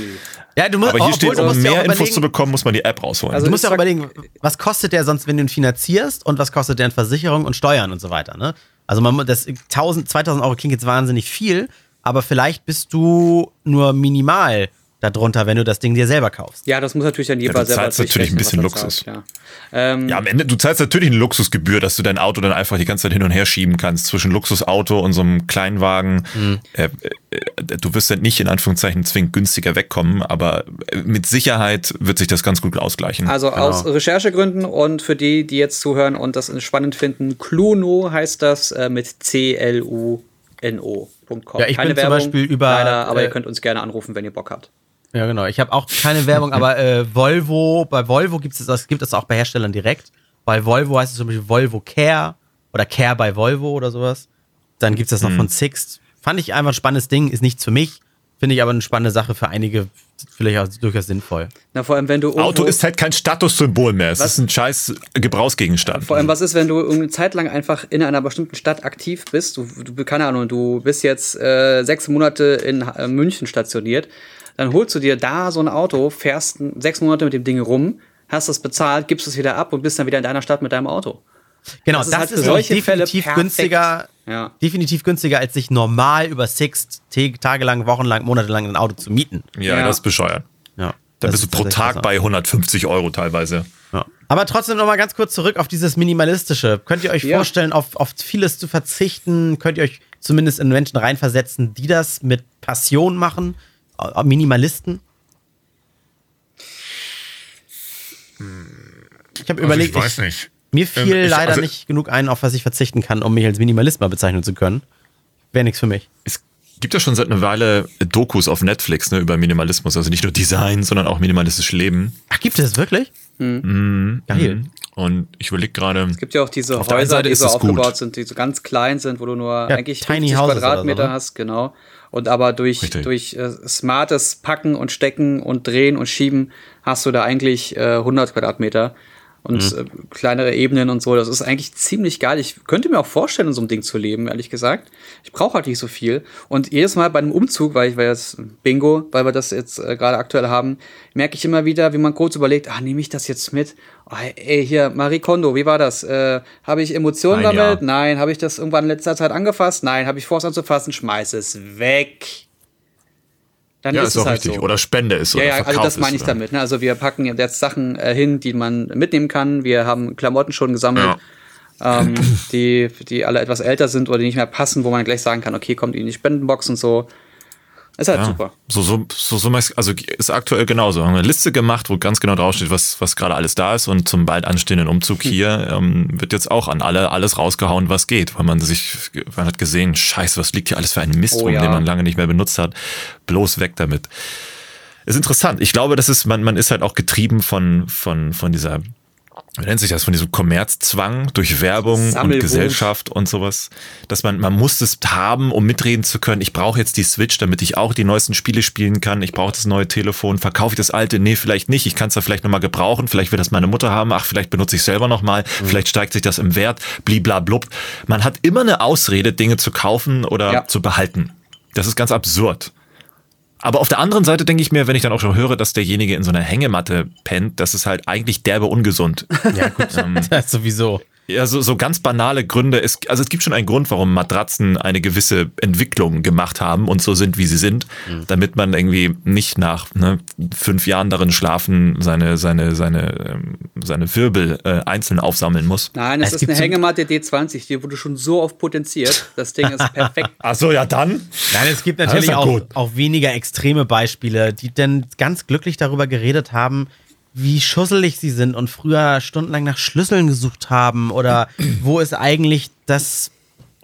Ja, du musst, Aber hier obwohl, steht, um mehr Infos zu bekommen, muss man die App rausholen. Also Du musst ja auch überlegen, was kostet der sonst, wenn du ihn finanzierst und was kostet der in Versicherung und Steuern und so weiter, ne? Also man, das 1000, 2000 Euro klingt jetzt wahnsinnig viel, aber vielleicht bist du nur minimal darunter, wenn du das Ding dir selber kaufst. Ja, das muss natürlich dann Ja, jeder du selber zahlst natürlich ein bisschen Luxus. zahlt, Ja. Ähm, Ja, am Ende, du zahlst natürlich eine Luxusgebühr, dass du dein Auto dann einfach die ganze Zeit hin und her schieben kannst zwischen Luxusauto und so einem Kleinwagen. Mhm. Äh, äh, du wirst dann nicht in Anführungszeichen zwingend günstiger wegkommen, aber äh, mit Sicherheit wird sich das ganz gut ausgleichen. Also aus Recherchegründen und für die, die jetzt zuhören und das spannend finden, Cluno heißt das äh, mit C-L-U-N-O.com. Ja, ich bin zum Beispiel über, Leider, aber äh, ihr könnt uns gerne anrufen, wenn ihr Bock habt. Ja, genau. Ich habe auch keine Werbung, aber äh, Volvo, bei Volvo gibt es das, gibt es auch bei Herstellern direkt. Bei Volvo heißt es zum Beispiel Volvo Care oder Care bei Volvo oder sowas. Dann gibt es das noch von Sixt. Fand ich einfach ein spannendes Ding, ist nichts für mich. Finde ich aber eine spannende Sache für einige, vielleicht auch durchaus sinnvoll. Na, vor allem, wenn du Auto ist halt kein Statussymbol mehr. Es Was? ist ein scheiß Gebrauchsgegenstand. Vor allem, was ist, wenn du eine Zeit lang einfach in einer bestimmten Stadt aktiv bist? Du, du keine Ahnung, du bist jetzt äh, sechs Monate in äh, München stationiert. Dann holst du dir da so ein Auto, fährst sechs Monate mit dem Ding rum, hast es bezahlt, gibst es wieder ab und bist dann wieder in deiner Stadt mit deinem Auto. Genau, Das das, ist halt ist, für solche Fälle definitiv perfekt. günstiger. Ja. Definitiv günstiger, als sich normal über Sixt tagelang, wochenlang, monatelang ein Auto zu mieten. ja, Ja. das ist bescheuert. Ja, Da das bist du pro Tag bei 150 Euro teilweise. Ja. Aber trotzdem noch mal ganz kurz zurück auf dieses Minimalistische. Könnt ihr euch Ja. vorstellen, auf, auf vieles zu verzichten? Könnt ihr euch zumindest in Menschen reinversetzen, die das mit Passion machen? Äh, Minimalisten? Ich habe überlegt, ich, nicht. mir fiel Ähm, ich- leider also- nicht genug ein, auf was ich verzichten kann, um mich als Minimalist mal bezeichnen zu können. Wäre nichts für mich. Es gibt ja schon seit einer Weile Dokus auf Netflix ne, über Minimalismus. Also nicht nur Design, sondern auch minimalistisches Leben. Ach, gibt es das wirklich? Mhm. Geil. Und ich überlege gerade. Es gibt ja auch diese Häuser, die so es gut. aufgebaut sind, die so ganz klein sind, wo du nur Ja, eigentlich Tiny 50 Houses Quadratmeter so, ne? hast, genau. Und aber durch, Richtig. durch äh, smartes Packen und Stecken und Drehen und Schieben hast du da eigentlich äh, 100 Quadratmeter und Mhm. äh, kleinere Ebenen und so. Das ist eigentlich ziemlich geil. Ich könnte mir auch vorstellen, in so einem Ding zu leben, ehrlich gesagt. Ich brauche halt nicht so viel. Und jedes Mal bei einem Umzug, weil ich weil jetzt Bingo, weil wir das jetzt äh, gerade aktuell haben, merke ich immer wieder, wie man kurz überlegt, ah, nehme ich das jetzt mit? Oh, ey, hier, Marie Kondo, wie war das? Äh, habe ich Emotionen Ein damit? Jahr. Nein. Habe ich das irgendwann in letzter Zeit angefasst? Nein. Habe ich vor, es anzufassen? Schmeiß es weg. Dann Ja, ist, ist es auch halt richtig. so. Oder Spende ist Ja, oder ja, also Verkauf das meine ist, ich oder? damit. Ne? Also wir packen jetzt Sachen äh, hin, die man mitnehmen kann. Wir haben Klamotten schon gesammelt, ähm, die, die alle etwas älter sind oder die nicht mehr passen, wo man gleich sagen kann, okay, kommt in die Spendenbox und so. Ist halt Ja, super. So, so, so, so, also ist aktuell genauso. Wir haben eine Liste gemacht, wo ganz genau draufsteht, was, was gerade alles da ist. Und zum bald anstehenden Umzug hier ähm, wird jetzt auch an alle alles rausgehauen, was geht. Weil man sich, man hat gesehen, scheiße, was liegt hier alles für ein Mist Oh rum, ja. den man lange nicht mehr benutzt hat. Bloß weg damit. Ist interessant. Ich glaube, das ist, man, man ist halt auch getrieben von, von, von dieser, wie nennt sich das, von diesem Kommerzzwang durch Werbung und. Gesellschaft und sowas. Dass man, man muss es haben, um mitreden zu können. Ich brauche jetzt die Switch, damit ich auch die neuesten Spiele spielen kann. Ich brauche das neue Telefon. Verkaufe ich das alte? Nee, vielleicht nicht. Ich kann es da vielleicht nochmal gebrauchen. Vielleicht will das meine Mutter haben. Ach, vielleicht benutze ich selber nochmal. Vielleicht steigt sich das im Wert. Bliblablub. Man hat immer eine Ausrede, Dinge zu kaufen oder Ja. zu behalten. Das ist ganz absurd. Aber auf der anderen Seite denke ich mir, wenn ich dann auch schon höre, dass derjenige in so einer Hängematte pennt, das ist halt eigentlich derbe ungesund. Ja, gut. das sowieso. Ja, so, so ganz banale Gründe. Es, also es gibt schon einen Grund, warum Matratzen eine gewisse Entwicklung gemacht haben und so sind, wie sie sind, damit man irgendwie nicht nach ne, fünf Jahren darin schlafen seine, seine, seine, ähm, seine Wirbel äh, einzeln aufsammeln muss. Nein, es, Es ist eine Hängematte D20, die wurde schon so oft potenziert. Das Ding ist perfekt. Ach so, ja dann. Nein, es gibt natürlich ja auch, gut. auch weniger extreme Beispiele, die denn ganz glücklich darüber geredet haben, wie schusselig sie sind und früher stundenlang nach Schlüsseln gesucht haben oder wo ist eigentlich das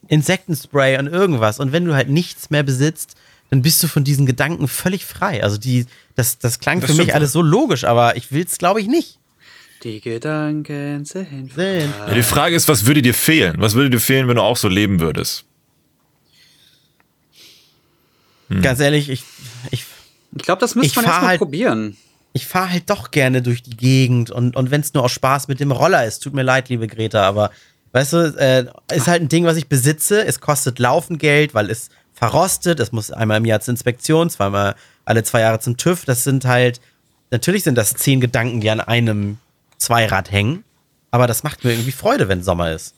Insektenspray und irgendwas. Und wenn du halt nichts mehr besitzt, dann bist du von diesen Gedanken völlig frei. Also die, das, das klang Das für mich alles so logisch, aber ich will es, glaube ich, nicht. Die Gedanken sind Sehen. Ja, die Frage ist, was würde dir fehlen? Was würde dir fehlen, wenn du auch so leben würdest? Ganz ehrlich, ich, ich Ich glaube, das müsste man erstmal halt- probieren. ich fahre halt doch gerne durch die Gegend und, und wenn es nur aus Spaß mit dem Roller ist, tut mir leid, liebe Greta, aber weißt du, äh, ist halt ein Ding, was ich besitze. Es kostet laufend Geld, weil es verrostet. Es muss einmal im Jahr zur Inspektion, zweimal alle zwei Jahre zum TÜV. Das sind halt, natürlich sind das zehn Gedanken, die an einem Zweirad hängen, aber das macht mir irgendwie Freude, wenn Sommer ist.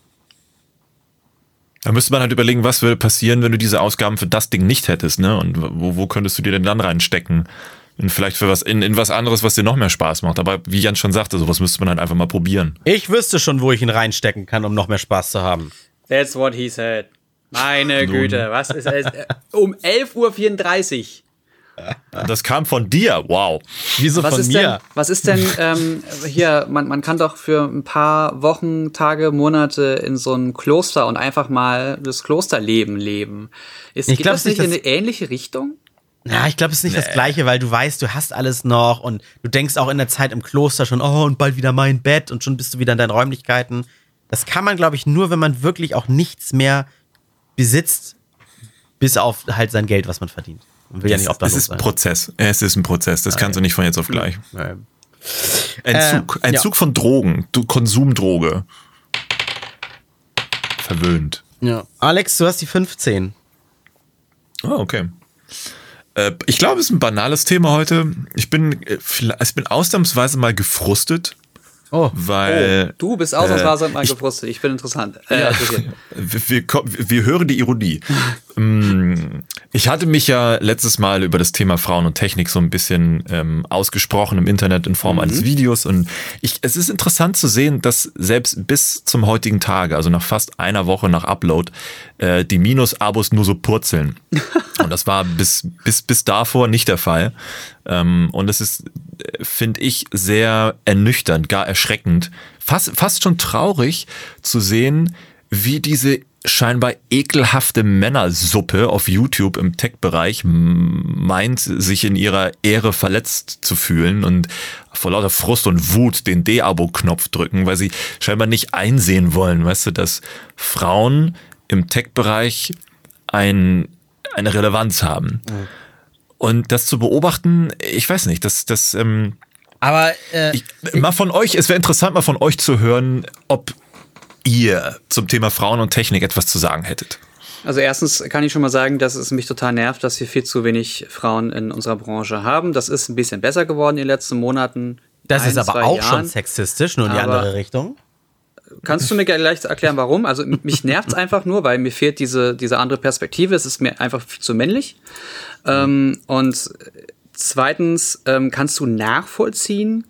Da müsste man halt überlegen, was würde passieren, wenn du diese Ausgaben für das Ding nicht hättest, ne? Und wo, wo könntest du dir denn dann reinstecken? Und vielleicht für was, in, in was anderes, was dir noch mehr Spaß macht. Aber wie Jan schon sagte, sowas müsste man halt einfach mal probieren. Ich wüsste schon, wo ich ihn reinstecken kann, um noch mehr Spaß zu haben. That's what he said. Meine Güte, was ist es? Um 11.34 Uhr. Das kam von dir, wow. Wieso Was von ist mir? denn, was ist denn ähm, hier, man, man kann doch für ein paar Wochen, Tage, Monate in so einem Kloster und einfach mal das Klosterleben leben. Ist, Ich geht glaub das nicht, in eine ähnliche Richtung? Ja, ich glaube, es ist nicht das Gleiche, weil du weißt, du hast alles noch und du denkst auch in der Zeit im Kloster schon, oh, und bald wieder mein Bett und schon bist du wieder in deinen Räumlichkeiten. Das kann man, glaube ich, nur, wenn man wirklich auch nichts mehr besitzt, bis auf halt sein Geld, was man verdient. Man will ja nicht es obdachlos ist ein. Prozess. Es ist ein Prozess. Das kannst du nicht von jetzt auf gleich. Nein. Entzug. Äh, Entzug von Drogen. Du, Konsumdroge. Verwöhnt. Ja. Alex, du hast die 15. Ah, okay. Äh, Ich glaube, es ist ein banales Thema heute. Ich bin, äh, vielleicht- ich bin ausnahmsweise mal gefrustet, Oh. weil Du bist ausnahmsweise äh, mal ich- gefrustet. Ich bin interessant. Äh, interessiert. wir, wir, wir hören die Ironie. Mm, Ich hatte mich ja letztes Mal über das Thema Frauen und Technik so ein bisschen ähm, ausgesprochen im Internet in Form eines Videos und ich, es ist interessant zu sehen, dass selbst bis zum heutigen Tage, also nach fast einer Woche nach Upload, äh, die Minus-Abos nur so purzeln. und das war bis, bis, bis davor nicht der Fall. Ähm, und es ist, finde ich, sehr ernüchternd, gar erschreckend, fast, fast schon traurig zu sehen, wie diese scheinbar ekelhafte Männersuppe auf YouTube im Tech-Bereich meint, sich in ihrer Ehre verletzt zu fühlen und vor lauter Frust und Wut den D-Abo-Knopf drücken, weil sie scheinbar nicht einsehen wollen, weißt du, dass Frauen im Tech-Bereich ein, eine Relevanz haben. Und das zu beobachten, ich weiß nicht, das, das, ähm, Aber äh, ich, mal von euch, es wäre interessant, mal von euch zu hören, ob ihr zum Thema Frauen und Technik etwas zu sagen hättet. Also erstens kann ich schon mal sagen, dass es mich total nervt, dass wir viel zu wenig Frauen in unserer Branche haben. Das ist ein bisschen besser geworden in den letzten Monaten. das ein, ist aber auch Jahren. schon sexistisch, nur in die Aber- andere Richtung. Kannst du mir gleich erklären, warum? Also mich nervt es einfach nur, weil mir fehlt diese, diese andere Perspektive. Es ist mir einfach viel zu männlich. Ähm, und zweitens, ähm, kannst du nachvollziehen,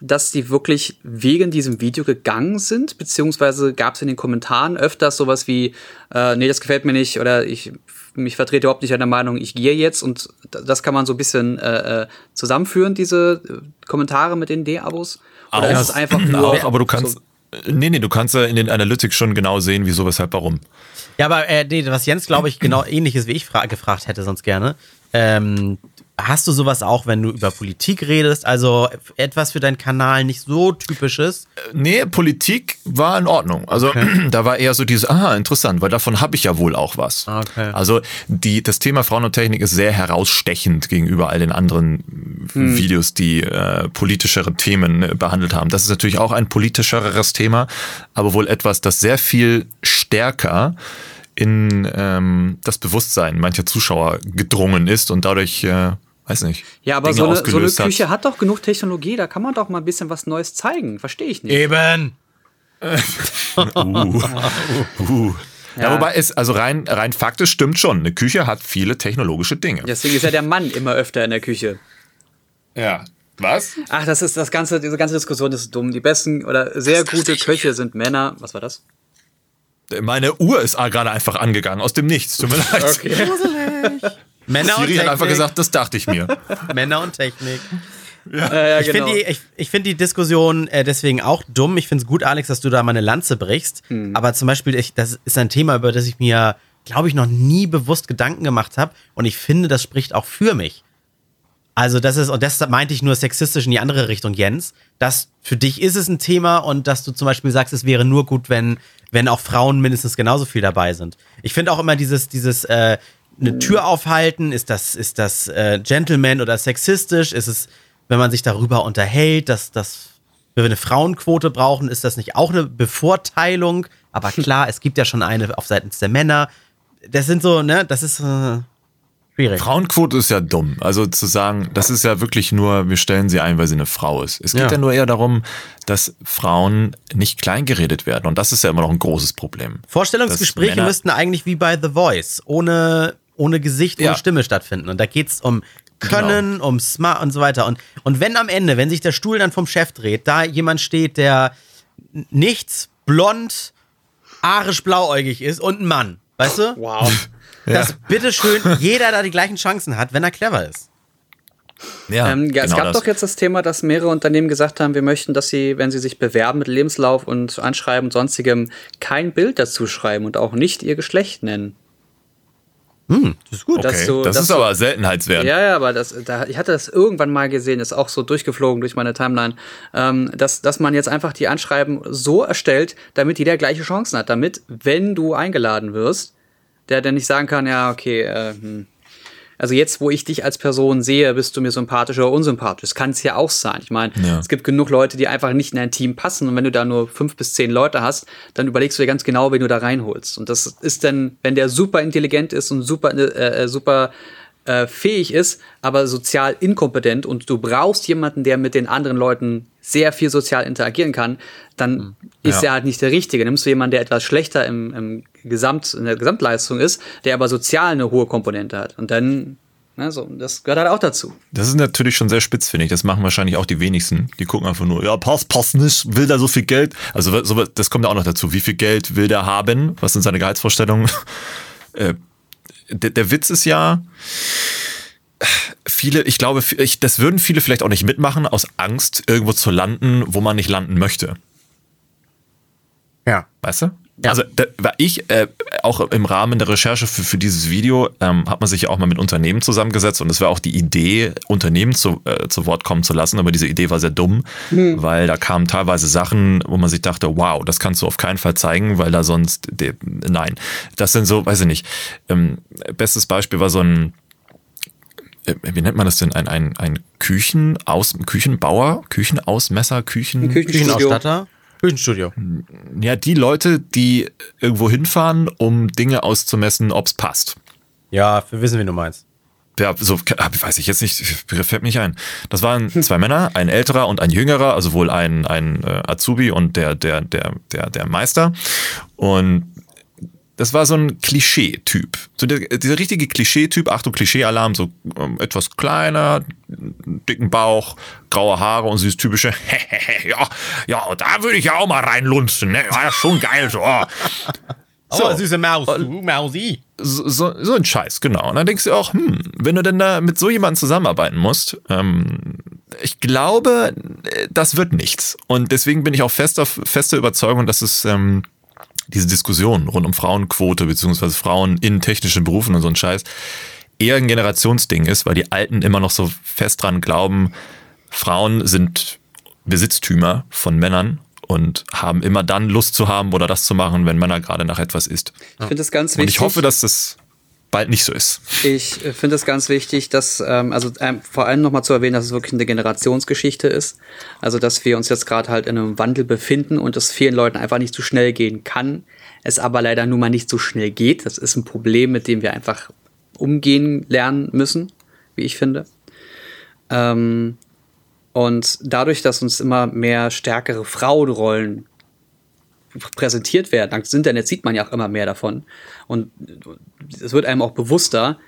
dass die wirklich wegen diesem Video gegangen sind? Beziehungsweise gab es in den Kommentaren öfters sowas wie, äh, nee, das gefällt mir nicht oder ich mich vertrete überhaupt nicht an der Meinung, ich gehe jetzt und das kann man so ein bisschen äh, äh, zusammenführen, diese äh, Kommentare mit den D-Abos? Oder Auch. ist es einfach nur. Auch, aber du kannst, nee, nee, du kannst ja in den Analytics schon genau sehen, wieso, weshalb, warum. Ja, aber äh, nee, was Jens, glaube ich, genau ähnliches wie ich fra gefragt hätte, sonst gerne. Ähm, hast du sowas auch, wenn du über Politik redest? Also etwas für deinen Kanal nicht so typisches? Nee, Politik war in Ordnung. Also da war eher so dieses, aha, interessant, weil davon habe ich ja wohl auch was. Okay. Also die, das Thema Frauen und Technik ist sehr herausstechend gegenüber all den anderen Videos, die äh, politischere Themen äh, behandelt haben. Das ist natürlich auch ein politischeres Thema, aber wohl etwas, das sehr viel stärker in ähm, das Bewusstsein mancher Zuschauer gedrungen ist und dadurch, äh, weiß nicht, Ja, aber Dinge so eine, so eine ausgelöst hat. Küche hat doch genug Technologie, da kann man doch mal ein bisschen was Neues zeigen. Verstehe ich nicht. Eben. Uh. Ja. Ja. wobei es, also rein, rein faktisch stimmt schon, eine Küche hat viele technologische Dinge. Deswegen ist ja der Mann immer öfter in der Küche. Ja. Was? Ach, das ist das ganze, diese ganze Diskussion ist dumm. Die besten oder sehr gute Köche sind Männer. Was war das? Meine Uhr ist gerade einfach angegangen, aus dem Nichts. Tut mir leid. Männer und Siri Technik. hat einfach gesagt, das dachte ich mir. Männer und Technik. Äh, ja, Ich finde die, ich, ich find die Diskussion äh, deswegen auch dumm. Ich finde es gut, Alex, dass du da mal eine Lanze brichst. Aber zum Beispiel, ich, das ist ein Thema, über das ich mir, glaube ich, noch nie bewusst Gedanken gemacht habe. Und ich finde, das spricht auch für mich. Also, das ist, und das meinte ich nur sexistisch in die andere Richtung, Jens. Dass für dich ist es ein Thema und dass du zum Beispiel sagst, es wäre nur gut, wenn, wenn auch Frauen mindestens genauso viel dabei sind. Ich finde auch immer dieses, dieses, äh, eine Tür aufhalten, ist das, ist das äh, Gentleman oder sexistisch? Ist es, wenn man sich darüber unterhält, dass, dass wenn wir eine Frauenquote brauchen, ist das nicht auch eine Bevorteilung? Aber klar, es gibt ja schon eine auf Seiten der Männer. Das sind so, ne, das ist äh, schwierig. Frauenquote ist ja dumm. Also zu sagen, das ist ja wirklich nur, wir stellen sie ein, weil sie eine Frau ist. Es geht Ja. ja, nur eher darum, dass Frauen nicht kleingeredet werden. Und das ist ja immer noch ein großes Problem. Vorstellungsgespräche müssten eigentlich wie bei The Voice, ohne, ohne Gesicht, Ja. ohne Stimme stattfinden. Und da geht's um Können, um Smart und so weiter. Und, und wenn am Ende, wenn sich der Stuhl dann vom Chef dreht, da jemand steht, der nichts, blond, arisch blauäugig ist und ein Mann, weißt du? Wow. Dass bitteschön jeder da die gleichen Chancen hat, wenn er clever ist. Ja, Ähm, ja, es genau gab das. doch jetzt das Thema, dass mehrere Unternehmen gesagt haben, wir möchten, dass sie, wenn sie sich bewerben mit Lebenslauf und Anschreiben und sonstigem, kein Bild dazu schreiben und auch nicht ihr Geschlecht nennen. Hm, das ist gut. Okay, das dass ist du- aber Seltenheitswert. Ja, ja, aber das, da, ich hatte das irgendwann mal gesehen, ist auch so durchgeflogen durch meine Timeline, ähm, dass, dass man jetzt einfach die Anschreiben so erstellt, damit jeder gleiche Chancen hat. Damit, wenn du eingeladen wirst, der dann nicht sagen kann, ja, okay, äh, hm. Also jetzt, wo ich dich als Person sehe, bist du mir sympathisch oder unsympathisch. Das kann es ja auch sein. Ich meine, Ja. es gibt genug Leute, die einfach nicht in ein Team passen. Und wenn du da nur fünf bis zehn Leute hast, dann überlegst du dir ganz genau, wen du da reinholst. Und das ist dann, wenn der super intelligent ist und super, äh, äh, super äh, fähig ist, aber sozial inkompetent und du brauchst jemanden, der mit den anderen Leuten sehr viel sozial interagieren kann, dann ist Ja. er halt nicht der Richtige. Nimmst du jemanden, der etwas schlechter im, im Gesamt, in der Gesamtleistung ist, der aber sozial eine hohe Komponente hat. Und dann, ne, so, das gehört halt auch dazu. Das ist natürlich schon sehr spitz, finde ich. Das machen wahrscheinlich auch die wenigsten. Die gucken einfach nur, ja, passt, passt nicht, will der so viel Geld. Also so, das kommt ja auch noch dazu. Wie viel Geld will der haben? Was sind seine Gehaltsvorstellungen? Äh, der, der Witz ist ja, viele, ich glaube, ich, das würden viele vielleicht auch nicht mitmachen, aus Angst, irgendwo zu landen, wo man nicht landen möchte. Ja. Weißt du? Ja. Also da war ich äh, auch im Rahmen der Recherche für, für dieses Video ähm, hat man sich ja auch mal mit Unternehmen zusammengesetzt und es war auch die Idee, Unternehmen zu, äh, zu Wort kommen zu lassen, aber diese Idee war sehr dumm, weil da kamen teilweise Sachen, wo man sich dachte, wow, das kannst du auf keinen Fall zeigen, weil da sonst, de, nein, das sind so, weiß ich nicht. Ähm, bestes Beispiel war so ein äh, wie nennt man das denn? Ein, ein, ein Küchenaus, Küchenbauer, Küchenausmesser, Küchen. Küchenausstatter? Küchenstudio. Ja, die Leute, die irgendwo hinfahren, um Dinge auszumessen, ob's passt. Ja, wir wissen, wen du meinst. Ja, so weiß ich jetzt nicht, fällt mich ein. Das waren zwei Männer, ein älterer und ein jüngerer, also wohl ein, ein äh, Azubi und der, der, der, der, der Meister. Und das war so ein Klischee-Typ. So der, dieser richtige Klischee-Typ, Achtung, Klischee-Alarm, so ähm, etwas kleiner, dicken Bauch, graue Haare und dieses typische, ja, ja, da würde ich ja auch mal reinlunzen, ne? Ja, schon geil, so. oh. So, süße Maus, du Mausi. so, so, so ein Scheiß, genau. Und dann denkst du auch, hm, wenn du denn da mit so jemandem zusammenarbeiten musst, ähm, ich glaube, äh, das wird nichts. Und deswegen bin ich auch fester, fester Überzeugung, dass es ähm, diese Diskussion rund um Frauenquote beziehungsweise Frauen in technischen Berufen und so ein Scheiß eher ein Generationsding ist, weil die Alten immer noch so fest dran glauben, Frauen sind Besitztümer von Männern und haben immer dann Lust zu haben oder das zu machen, wenn Männer gerade nach etwas ist. Ich finde es ganz Und wichtig. ich hoffe, dass das bald nicht so ist. Ich äh, finde es ganz wichtig, dass, ähm, also ähm, vor allem nochmal zu erwähnen, dass es wirklich eine Generationsgeschichte ist. Also, dass wir uns jetzt gerade halt in einem Wandel befinden und es vielen Leuten einfach nicht so schnell gehen kann. Es aber leider nun mal nicht so schnell geht. Das ist ein Problem, mit dem wir einfach umgehen lernen müssen, wie ich finde. Ähm, und dadurch, dass uns immer mehr stärkere Frauenrollen präsentiert werden. Dank des Internets sieht man ja auch immer mehr davon. Und es wird einem auch bewusster,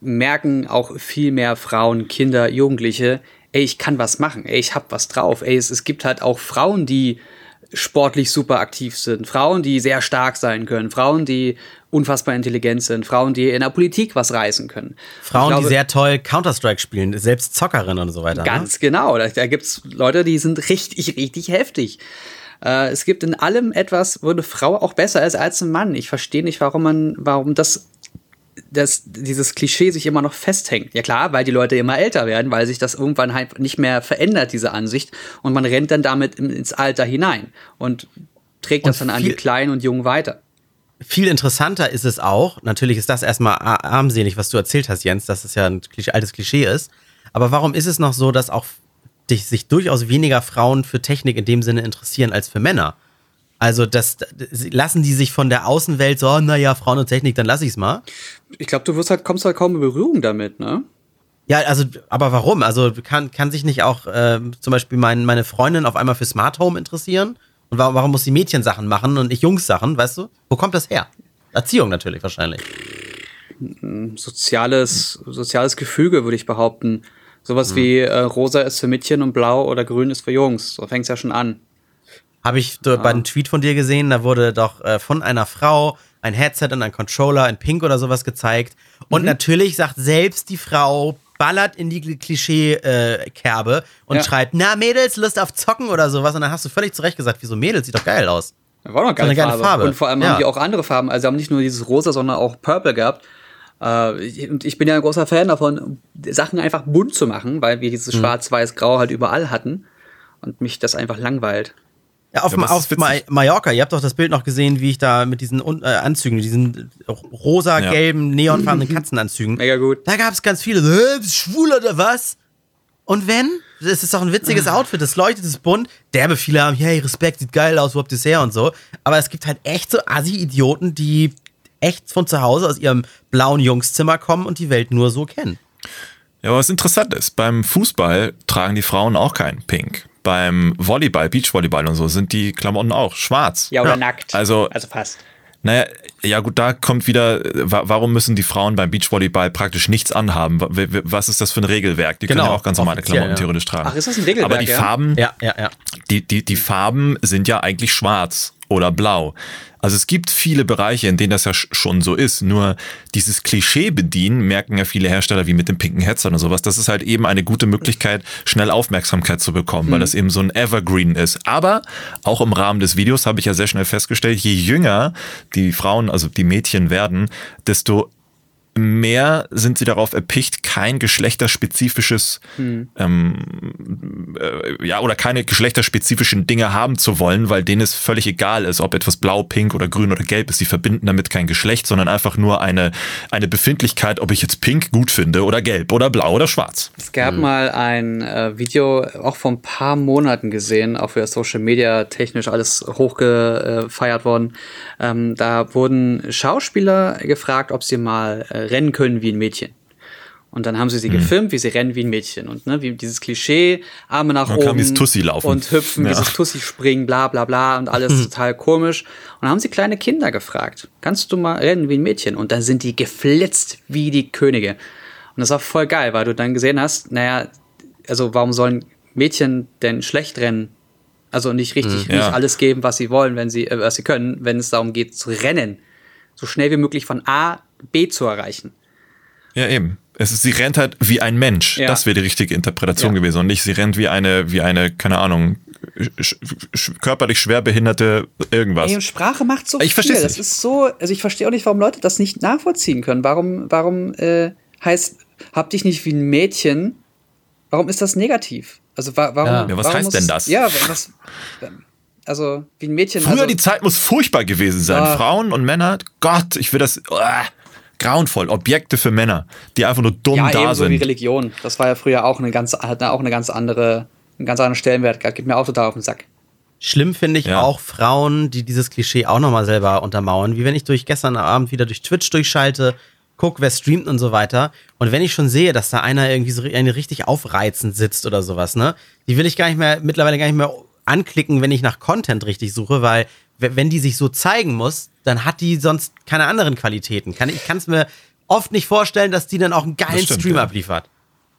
merken auch viel mehr Frauen, Kinder, Jugendliche, ey, ich kann was machen, ey, ich hab was drauf. Ey, es, es gibt halt auch Frauen, die sportlich super aktiv sind, Frauen, die sehr stark sein können, Frauen, die unfassbar intelligent sind, Frauen, die in der Politik was reißen können. Frauen, glaube- die sehr toll Counter-Strike spielen, selbst Zockerinnen und so weiter. Ganz genau. Da, da gibt's Leute, die sind richtig, richtig heftig. Äh, es gibt in allem etwas, wo eine Frau auch besser ist als ein Mann. Ich verstehe nicht, warum man, warum das, das, dieses Klischee sich immer noch festhängt. Ja klar, weil die Leute immer älter werden, weil sich das irgendwann halt nicht mehr verändert, diese Ansicht. Und man rennt dann damit in- ins Alter hinein und trägt das Und dann an die Kleinen und Jungen weiter. Viel interessanter ist es auch, natürlich ist das erstmal armselig, was du erzählt hast, Jens, dass es ja ein altes Klischee ist. Aber warum ist es noch so, dass auch sich durchaus weniger Frauen für Technik in dem Sinne interessieren als für Männer? Also das, lassen die sich von der Außenwelt so, naja, Frauen und Technik, dann lass ich's mal. Ich glaube, du wirst halt, kommst halt kaum in Berührung damit, ne? Ja, also, aber warum? Also kann, kann sich nicht auch ähm, zum Beispiel mein, meine Freundin auf einmal für Smart Home interessieren? Und warum, warum muss sie Mädchensachen machen und ich Jungs-Sachen, weißt du? Wo kommt das her? Erziehung natürlich wahrscheinlich. ein soziales, soziales Gefüge, würde ich behaupten. Sowas wie äh, rosa ist für Mädchen und blau oder grün ist für Jungs. So fängt's ja schon an. Habe ich ah. bei einem Tweet von dir gesehen, da wurde doch äh, von einer Frau ein Headset und ein Controller in Pink oder sowas gezeigt. Und mhm. natürlich sagt selbst die Frau, ballert in die Klischee-Kerbe äh, und ja. schreibt, na Mädels, Lust auf Zocken oder sowas. Und dann hast du völlig zurecht gesagt, wieso Mädels, sieht doch geil aus. War doch geile, geile Farbe. Farbe. Und vor allem ja. haben die auch andere Farben. Also haben nicht nur dieses Rosa, sondern auch Purple gehabt. Äh, und ich bin ja ein großer Fan davon, Sachen einfach bunt zu machen, weil wir dieses mhm. Schwarz-Weiß-Grau halt überall hatten und mich das einfach langweilt. Ja, auf, ja, auf Mallorca, ihr habt doch das Bild noch gesehen, wie ich da mit diesen äh, Anzügen, diesen rosa-gelben, neonfarbenen Katzenanzügen. Mega gut. Da gab es ganz viele, äh, schwul oder was? Und wenn? Das ist doch ein witziges Outfit, das leuchtet, das ist bunt. Derbe viele haben, hey, Respekt, sieht geil aus, wo habt ihr es her und so. Aber es gibt halt echt so Assi-Idioten, die echt von zu Hause aus ihrem blauen Jungszimmer kommen und die Welt nur so kennen. Ja, aber was interessant ist, beim Fußball tragen die Frauen auch kein Pink beim Volleyball, Beachvolleyball und so sind die Klamotten auch schwarz. Ja, oder ja. nackt. Also, also fast. Naja, ja gut, da kommt wieder, warum müssen die Frauen beim Beachvolleyball praktisch nichts anhaben? Was ist das für ein Regelwerk? Die genau, können ja auch ganz normale Klamotten ja. theoretisch tragen. Ach, ist das ein Regelwerk? Aber die ja? Farben, ja, ja, ja. Die, die, die Farben sind ja eigentlich schwarz oder blau. Also es gibt viele Bereiche, in denen das ja schon so ist. Nur dieses Klischee bedienen merken ja viele Hersteller wie mit dem pinken Headset und sowas. Das ist halt eben eine gute Möglichkeit, schnell Aufmerksamkeit zu bekommen, mhm. weil das eben so ein Evergreen ist. Aber auch im Rahmen des Videos habe ich ja sehr schnell festgestellt, je jünger die Frauen, also die Mädchen werden, desto mehr sind sie darauf erpicht, kein geschlechterspezifisches, hm. ähm, äh, ja, oder keine geschlechterspezifischen Dinge haben zu wollen, weil denen es völlig egal ist, ob etwas blau, pink oder grün oder gelb ist. Sie verbinden damit kein Geschlecht, sondern einfach nur eine, eine Befindlichkeit, ob ich jetzt pink gut finde oder gelb oder blau oder schwarz. Es gab hm. mal ein äh, Video, auch vor ein paar Monaten gesehen, auch für Social Media technisch alles hochgefeiert worden. Ähm, da wurden Schauspieler gefragt, ob sie mal äh, rennen können wie ein Mädchen. Und dann haben sie sie mhm. gefilmt, wie sie rennen wie ein Mädchen. Und ne, wie dieses Klischee, Arme nach dann oben und hüpfen, ja. dieses Tussi springen, bla bla bla und alles total komisch. Und dann haben sie kleine Kinder gefragt, kannst du mal rennen wie ein Mädchen? Und dann sind die geflitzt wie die Könige. Und das war voll geil, weil du dann gesehen hast, naja, also warum sollen Mädchen denn schlecht rennen? Also nicht richtig, mhm, ja. nicht alles geben, was sie wollen, wenn sie, äh, was sie können, wenn es darum geht zu rennen. So schnell wie möglich von A B zu erreichen. Ja, eben. Es ist, sie rennt halt wie ein Mensch. Ja. Das wäre die richtige Interpretation ja. gewesen. Und nicht, sie rennt wie eine, wie eine, keine Ahnung, sch sch körperlich schwerbehinderte irgendwas. Ey, Sprache macht so ich viel. Nicht. Das ist so, also ich verstehe auch nicht, warum Leute das nicht nachvollziehen können. Warum, warum äh, heißt, hab dich nicht wie ein Mädchen? Warum ist das negativ? Also wa warum? Ja, was warum heißt denn das? Ja, was, also wie ein Mädchen. Früher also, die Zeit muss furchtbar gewesen sein. Ah. Frauen und Männer, Gott, ich will das. Oh, grauenvoll. Objekte für Männer, die einfach nur dumm ja, da ebenso sind. wie Religion. Das war ja früher auch eine ganz, hat auch eine ganz andere, einen ganz anderen Stellenwert gehabt. Gibt mir auch total auf den Sack. Schlimm finde ich ja. auch Frauen, die dieses Klischee auch nochmal selber untermauern. Wie wenn ich durch gestern Abend wieder durch Twitch durchschalte, guck, wer streamt und so weiter. Und wenn ich schon sehe, dass da einer irgendwie so eine richtig aufreizend sitzt oder sowas, ne, die will ich gar nicht mehr, mittlerweile gar nicht mehr anklicken, wenn ich nach Content richtig suche, weil wenn die sich so zeigen muss, dann hat die sonst keine anderen Qualitäten. ich kann es mir oft nicht vorstellen, dass die dann auch einen geilen stimmt, Stream ja. abliefert.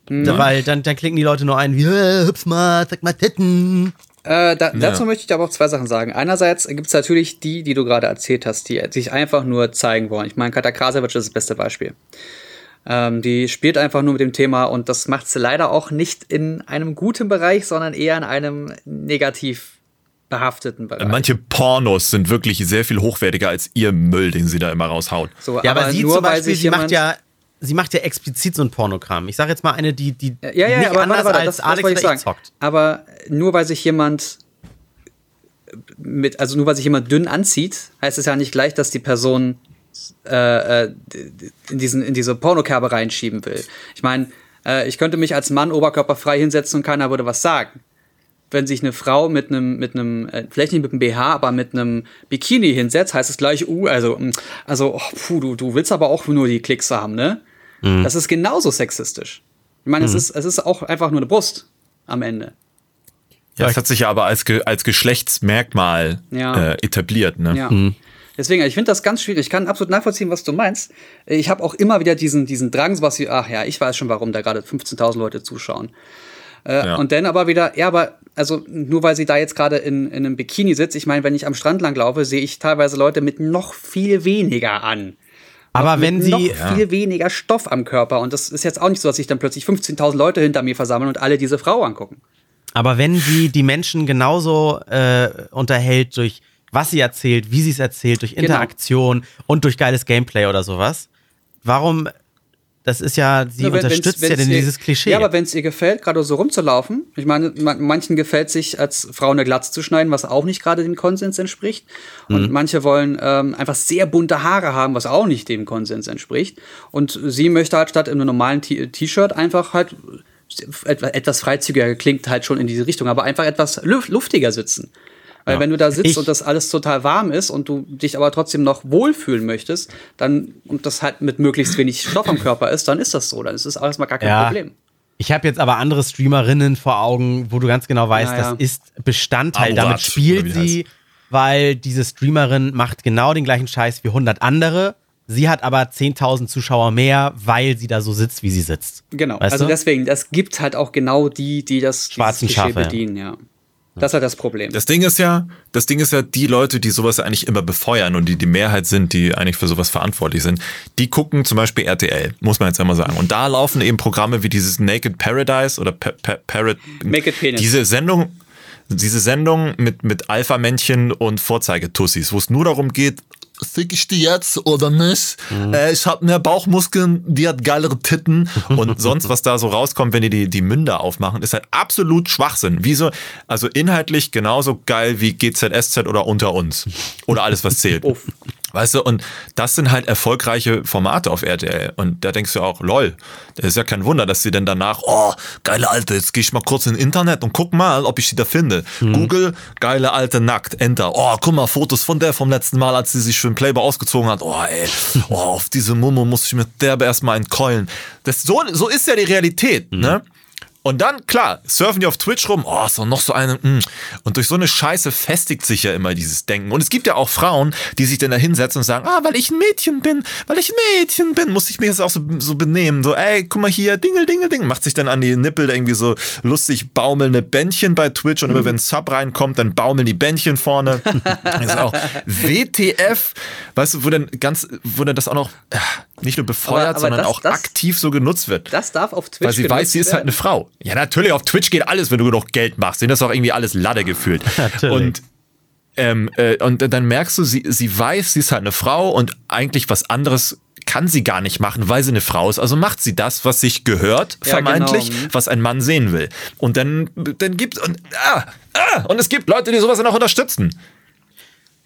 Mhm. Weil dann, dann klicken die Leute nur ein, wie, hüpf mal, zeig mal Titten. Äh, da, ja. Dazu möchte ich aber auch zwei Sachen sagen. Einerseits gibt es natürlich die, die du gerade erzählt hast, die sich einfach nur zeigen wollen. Ich meine, Kata Krasavic ist das beste Beispiel. Ähm, die spielt einfach nur mit dem Thema und das macht sie leider auch nicht in einem guten Bereich, sondern eher in einem negativ behafteten Bereich. Manche Pornos sind wirklich sehr viel hochwertiger als ihr Müll, den sie da immer raushaut. So, ja, aber, aber sie nur, zum Beispiel, sie macht ja sie macht ja explizit so ein Pornogramm. Ich sage jetzt mal eine, die, die ja, ja, nicht aber anders warte, warte, als das, Alex das ich zockt. Aber nur weil sich jemand mit, also nur weil sich jemand dünn anzieht, heißt es ja nicht gleich, dass die Person äh, äh in, diesen, in diese Pornokerbe reinschieben will. Ich meine, äh, ich könnte mich als Mann oberkörperfrei hinsetzen und keiner würde was sagen. Wenn sich eine Frau mit einem, mit einem, äh, vielleicht nicht mit einem BH, aber mit einem Bikini hinsetzt, heißt es gleich, uh, also, mm, also, oh, puh, du, du willst aber auch nur die Klicks haben, ne? Mhm. Das ist genauso sexistisch. Ich meine, mhm. es, ist, es ist auch einfach nur eine Brust am Ende. Ja, das hat sich ja aber als, Ge als Geschlechtsmerkmal ja. äh, etabliert, ne? Ja. Mhm. Deswegen, ich finde das ganz schwierig. Ich kann absolut nachvollziehen, was du meinst. Ich habe auch immer wieder diesen, diesen Drang, sowas wie, ach ja, ich weiß schon, warum da gerade 15.000 Leute zuschauen. Äh, Ja. Und dann aber wieder, ja, aber also nur weil sie da jetzt gerade in, in einem Bikini sitzt, ich meine, wenn ich am Strand lang laufe, sehe ich teilweise Leute mit noch viel weniger an. Aber wenn sie. noch viel weniger Stoff am Körper und das ist jetzt auch nicht so, dass sich dann plötzlich 15.000 Leute hinter mir versammeln und alle diese Frau angucken. Aber wenn sie die Menschen genauso äh, unterhält durch was sie erzählt, wie sie es erzählt, durch Genau. Interaktion und durch geiles Gameplay oder sowas, warum? Das ist ja, sie Ja, wenn- unterstützt wenn's- ja denn ihr- dieses Klischee. Ja, aber wenn es ihr gefällt, gerade so rumzulaufen, ich meine, man, manchen gefällt sich als Frau eine Glatze zu schneiden, was auch nicht gerade dem Konsens entspricht. Mhm. Und manche wollen ähm, einfach sehr bunte Haare haben, was auch nicht dem Konsens entspricht. Und sie möchte halt statt in einem normalen T-Shirt einfach halt etwa- etwas freizügiger klingt halt schon in diese Richtung, aber einfach etwas luf- luftiger sitzen. Weil wenn du da sitzt Ich- und das alles total warm ist und du dich aber trotzdem noch wohlfühlen möchtest, dann und das halt mit möglichst wenig Stoff am Körper ist, dann ist das so. Dann ist es erstmal gar kein Ja. Problem. Ich habe jetzt aber andere Streamerinnen vor Augen, wo du ganz genau weißt, Ja, ja. das ist Bestandteil. Amorat, Damit spielt sie, weil diese Streamerin macht genau den gleichen Scheiß wie 100 andere. Sie hat aber 10.000 Zuschauer mehr, weil sie da so sitzt, wie sie sitzt. Genau. Weißt also du? deswegen, das gibt halt auch genau die, die das Schwarzen Schafe, ja. bedienen, ja. Das ist halt das Problem. Das Ding ist ja, das Ding ist ja, die Leute, die sowas eigentlich immer befeuern und die die Mehrheit sind, die eigentlich für sowas verantwortlich sind, die gucken zum Beispiel RTL, muss man jetzt einmal sagen. Und da laufen eben Programme wie dieses Naked Paradise oder pa pa Parrot. Make it Penis. Diese Sendung, diese Sendung mit, mit Alpha-Männchen und Vorzeigetussis, wo es nur darum geht, fick ich die jetzt oder nicht? Äh, ich habe mehr Bauchmuskeln, die hat geilere Titten und sonst, was da so rauskommt, wenn die die, die Münder aufmachen, ist halt absolut Schwachsinn. Wieso? Also inhaltlich genauso geil wie GZSZ oder Unter uns. Oder alles, was zählt. Weißt du, und das sind halt erfolgreiche Formate auf RTL. Und da denkst du auch, lol, das ist ja kein Wunder, dass sie dann danach, oh, geile Alte, jetzt gehe ich mal kurz in Internet und guck mal, ob ich sie da finde. Google, geile Alte nackt, Enter. Oh, guck mal, Fotos von der vom letzten Mal, als sie sich für den Playboy ausgezogen hat. Oh, ey, oh, auf diese Mumme muss ich mit derbe erstmal entkeulen. Das, so, so ist ja die Realität, ne? Und dann, klar, surfen die auf Twitch rum, oh, ist doch noch so eine, mm. und durch so eine Scheiße festigt sich ja immer dieses Denken. Und es gibt ja auch Frauen, die sich dann da hinsetzen und sagen, ah, weil ich ein Mädchen bin, weil ich ein Mädchen bin, muss ich mich jetzt auch so, so benehmen. So, ey, guck mal hier, dingel, dingel, ding. Macht sich dann an die Nippel irgendwie so lustig baumelnde Bändchen bei Twitch und immer wenn ein Sub reinkommt, dann baumeln die Bändchen vorne. das ist auch WTF, weißt du, wo dann ganz, wo dann das auch noch äh, nicht nur befeuert, Aber- aber sondern das- auch das- aktiv so genutzt wird. Das darf auf Twitch Weil sie weiß, sie ist halt eine Frau. Ja, natürlich, auf Twitch geht alles, wenn du genug Geld machst. Denen ist auch irgendwie alles Lade gefühlt. Natürlich. Und, ähm, äh, und dann merkst du, sie, sie weiß, sie ist halt eine Frau und eigentlich was anderes kann sie gar nicht machen, weil sie eine Frau ist. Also macht sie das, was sich gehört, Ja, vermeintlich, genau. was ein Mann sehen will. Und dann, dann gibt und, ah, ah, und es gibt Leute, die sowas dann auch unterstützen.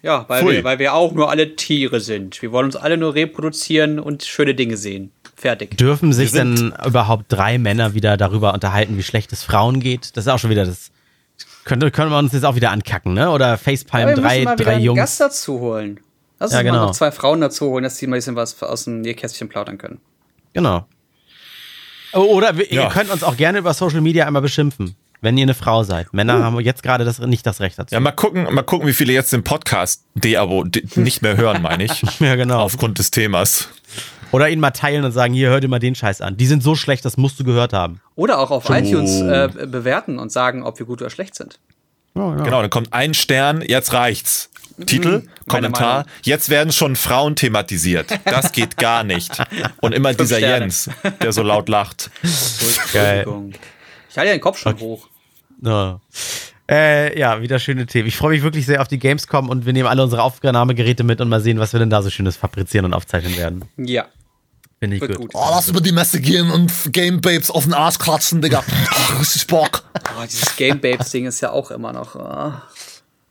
Ja, weil Pfui. wir, weil wir auch nur alle Tiere sind. Wir wollen uns alle nur reproduzieren und schöne Dinge sehen. Fertig. Dürfen sich denn überhaupt drei Männer wieder darüber unterhalten, wie schlecht es Frauen geht? Das ist auch schon wieder das. Könnte, können wir uns jetzt auch wieder ankacken, ne? Oder Facepalm, wir drei, mal wieder drei einen Jungs. Gast dazu holen. Lass uns Ja, mal genau. noch zwei Frauen dazu holen, dass die mal ein bisschen was aus dem Nähkästchen plaudern können. Genau. Oh, Oder wir, Ja. ihr könnt uns auch gerne über Social Media einmal beschimpfen, wenn ihr eine Frau seid. Männer haben jetzt gerade das, nicht das Recht dazu. Ja, mal gucken, mal gucken, wie viele jetzt den Podcast de-abo de nicht mehr hören, meine ich. Ja, genau. Aufgrund des Themas. Oder ihn mal teilen und sagen, hier, hör dir mal den Scheiß an. Die sind so schlecht, das musst du gehört haben. Oder auch auf iTunes äh, bewerten und sagen, ob wir gut oder schlecht sind. Genau, dann kommt ein Stern, jetzt reicht's. Titel, Mhm. Kommentar, jetzt werden schon Frauen thematisiert. Das geht gar nicht. Und immer dieser Sterne. Jens, der so laut lacht. Entschuldigung. Ich halte ja den Kopf schon hoch. Ja. Äh, ja, wieder schöne Themen. Ich freue mich wirklich sehr auf die Gamescom und wir nehmen alle unsere Aufnahmegeräte mit und mal sehen, was wir denn da so Schönes fabrizieren und aufzeichnen werden. Ja, Finde ich gut. gut. Oh, lass über die Messe gehen und Game Babes auf den Arsch klatschen, Digga. Ach, richtig Bock. Oh, dieses Game Babes-Ding ist ja auch immer noch. ah.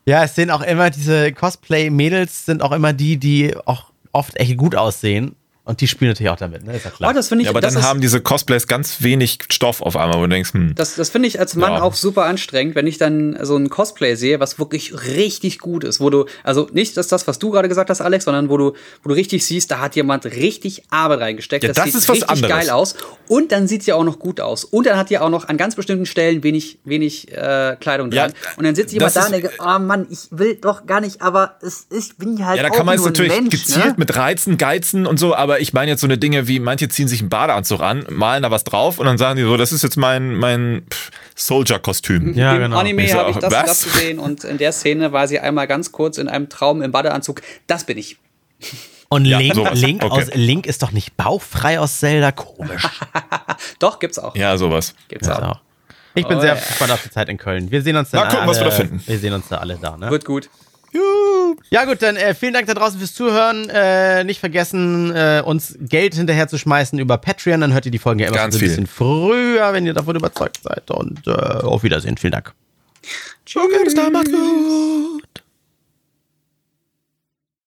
Ja, es sind auch immer diese Cosplay-Mädels, sind auch immer die, die auch oft echt gut aussehen. Und die spielen natürlich auch damit, ne? Ist ja klar. Oh, das finde ich, Ja, aber das dann ist, haben diese Cosplays ganz wenig Stoff auf einmal, wo du denkst, hm, Das, das finde ich als Mann Ja. auch super anstrengend, wenn ich dann so ein Cosplay sehe, was wirklich richtig gut ist, wo du, also nicht das, das was du gerade gesagt hast, Alex, sondern wo du, wo du richtig siehst, da hat jemand richtig Arbeit reingesteckt. Ja, das sieht ist was richtig anderes. geil aus. Und dann sieht sie auch noch gut aus. Und dann hat die auch noch an ganz bestimmten Stellen wenig, wenig äh, Kleidung Ja, dran. und dann ich immer das da und denke, oh Mann, ich will doch gar nicht, aber es ist, bin ich halt Ja, da auch kann man ein natürlich Mensch, gezielt ne? mit Reizen, Geizen und so, aber ich meine jetzt so eine Dinge wie, manche ziehen sich einen Badeanzug an, malen da was drauf und dann sagen die so, das ist jetzt mein, mein Soldier-Kostüm. Ja, Im genau. Anime habe ich das, was? das gesehen und in der Szene war sie einmal ganz kurz in einem Traum im Badeanzug. Das bin ich. Und Ja, Link. Link, Okay. aus, Link ist doch nicht bauchfrei aus Zelda. Komisch. Doch, gibt's auch. Ja, sowas. Gibt's Das auch. auch. Ich bin Oh, sehr ja. gespannt auf die Zeit in Köln. Wir sehen uns dann Mal gucken, alle, was wir da finden. Wir sehen uns da alle da, ne? Wird gut. Ja gut, dann äh, vielen Dank da draußen fürs Zuhören. Äh, nicht vergessen, äh, uns Geld hinterher zu schmeißen über Patreon. Dann hört ihr die Folgen ja immer Ganz so ein viel. bisschen früher, wenn ihr davon überzeugt seid. Und äh, auf Wiedersehen. Vielen Dank. Okay, bis dann, macht's gut.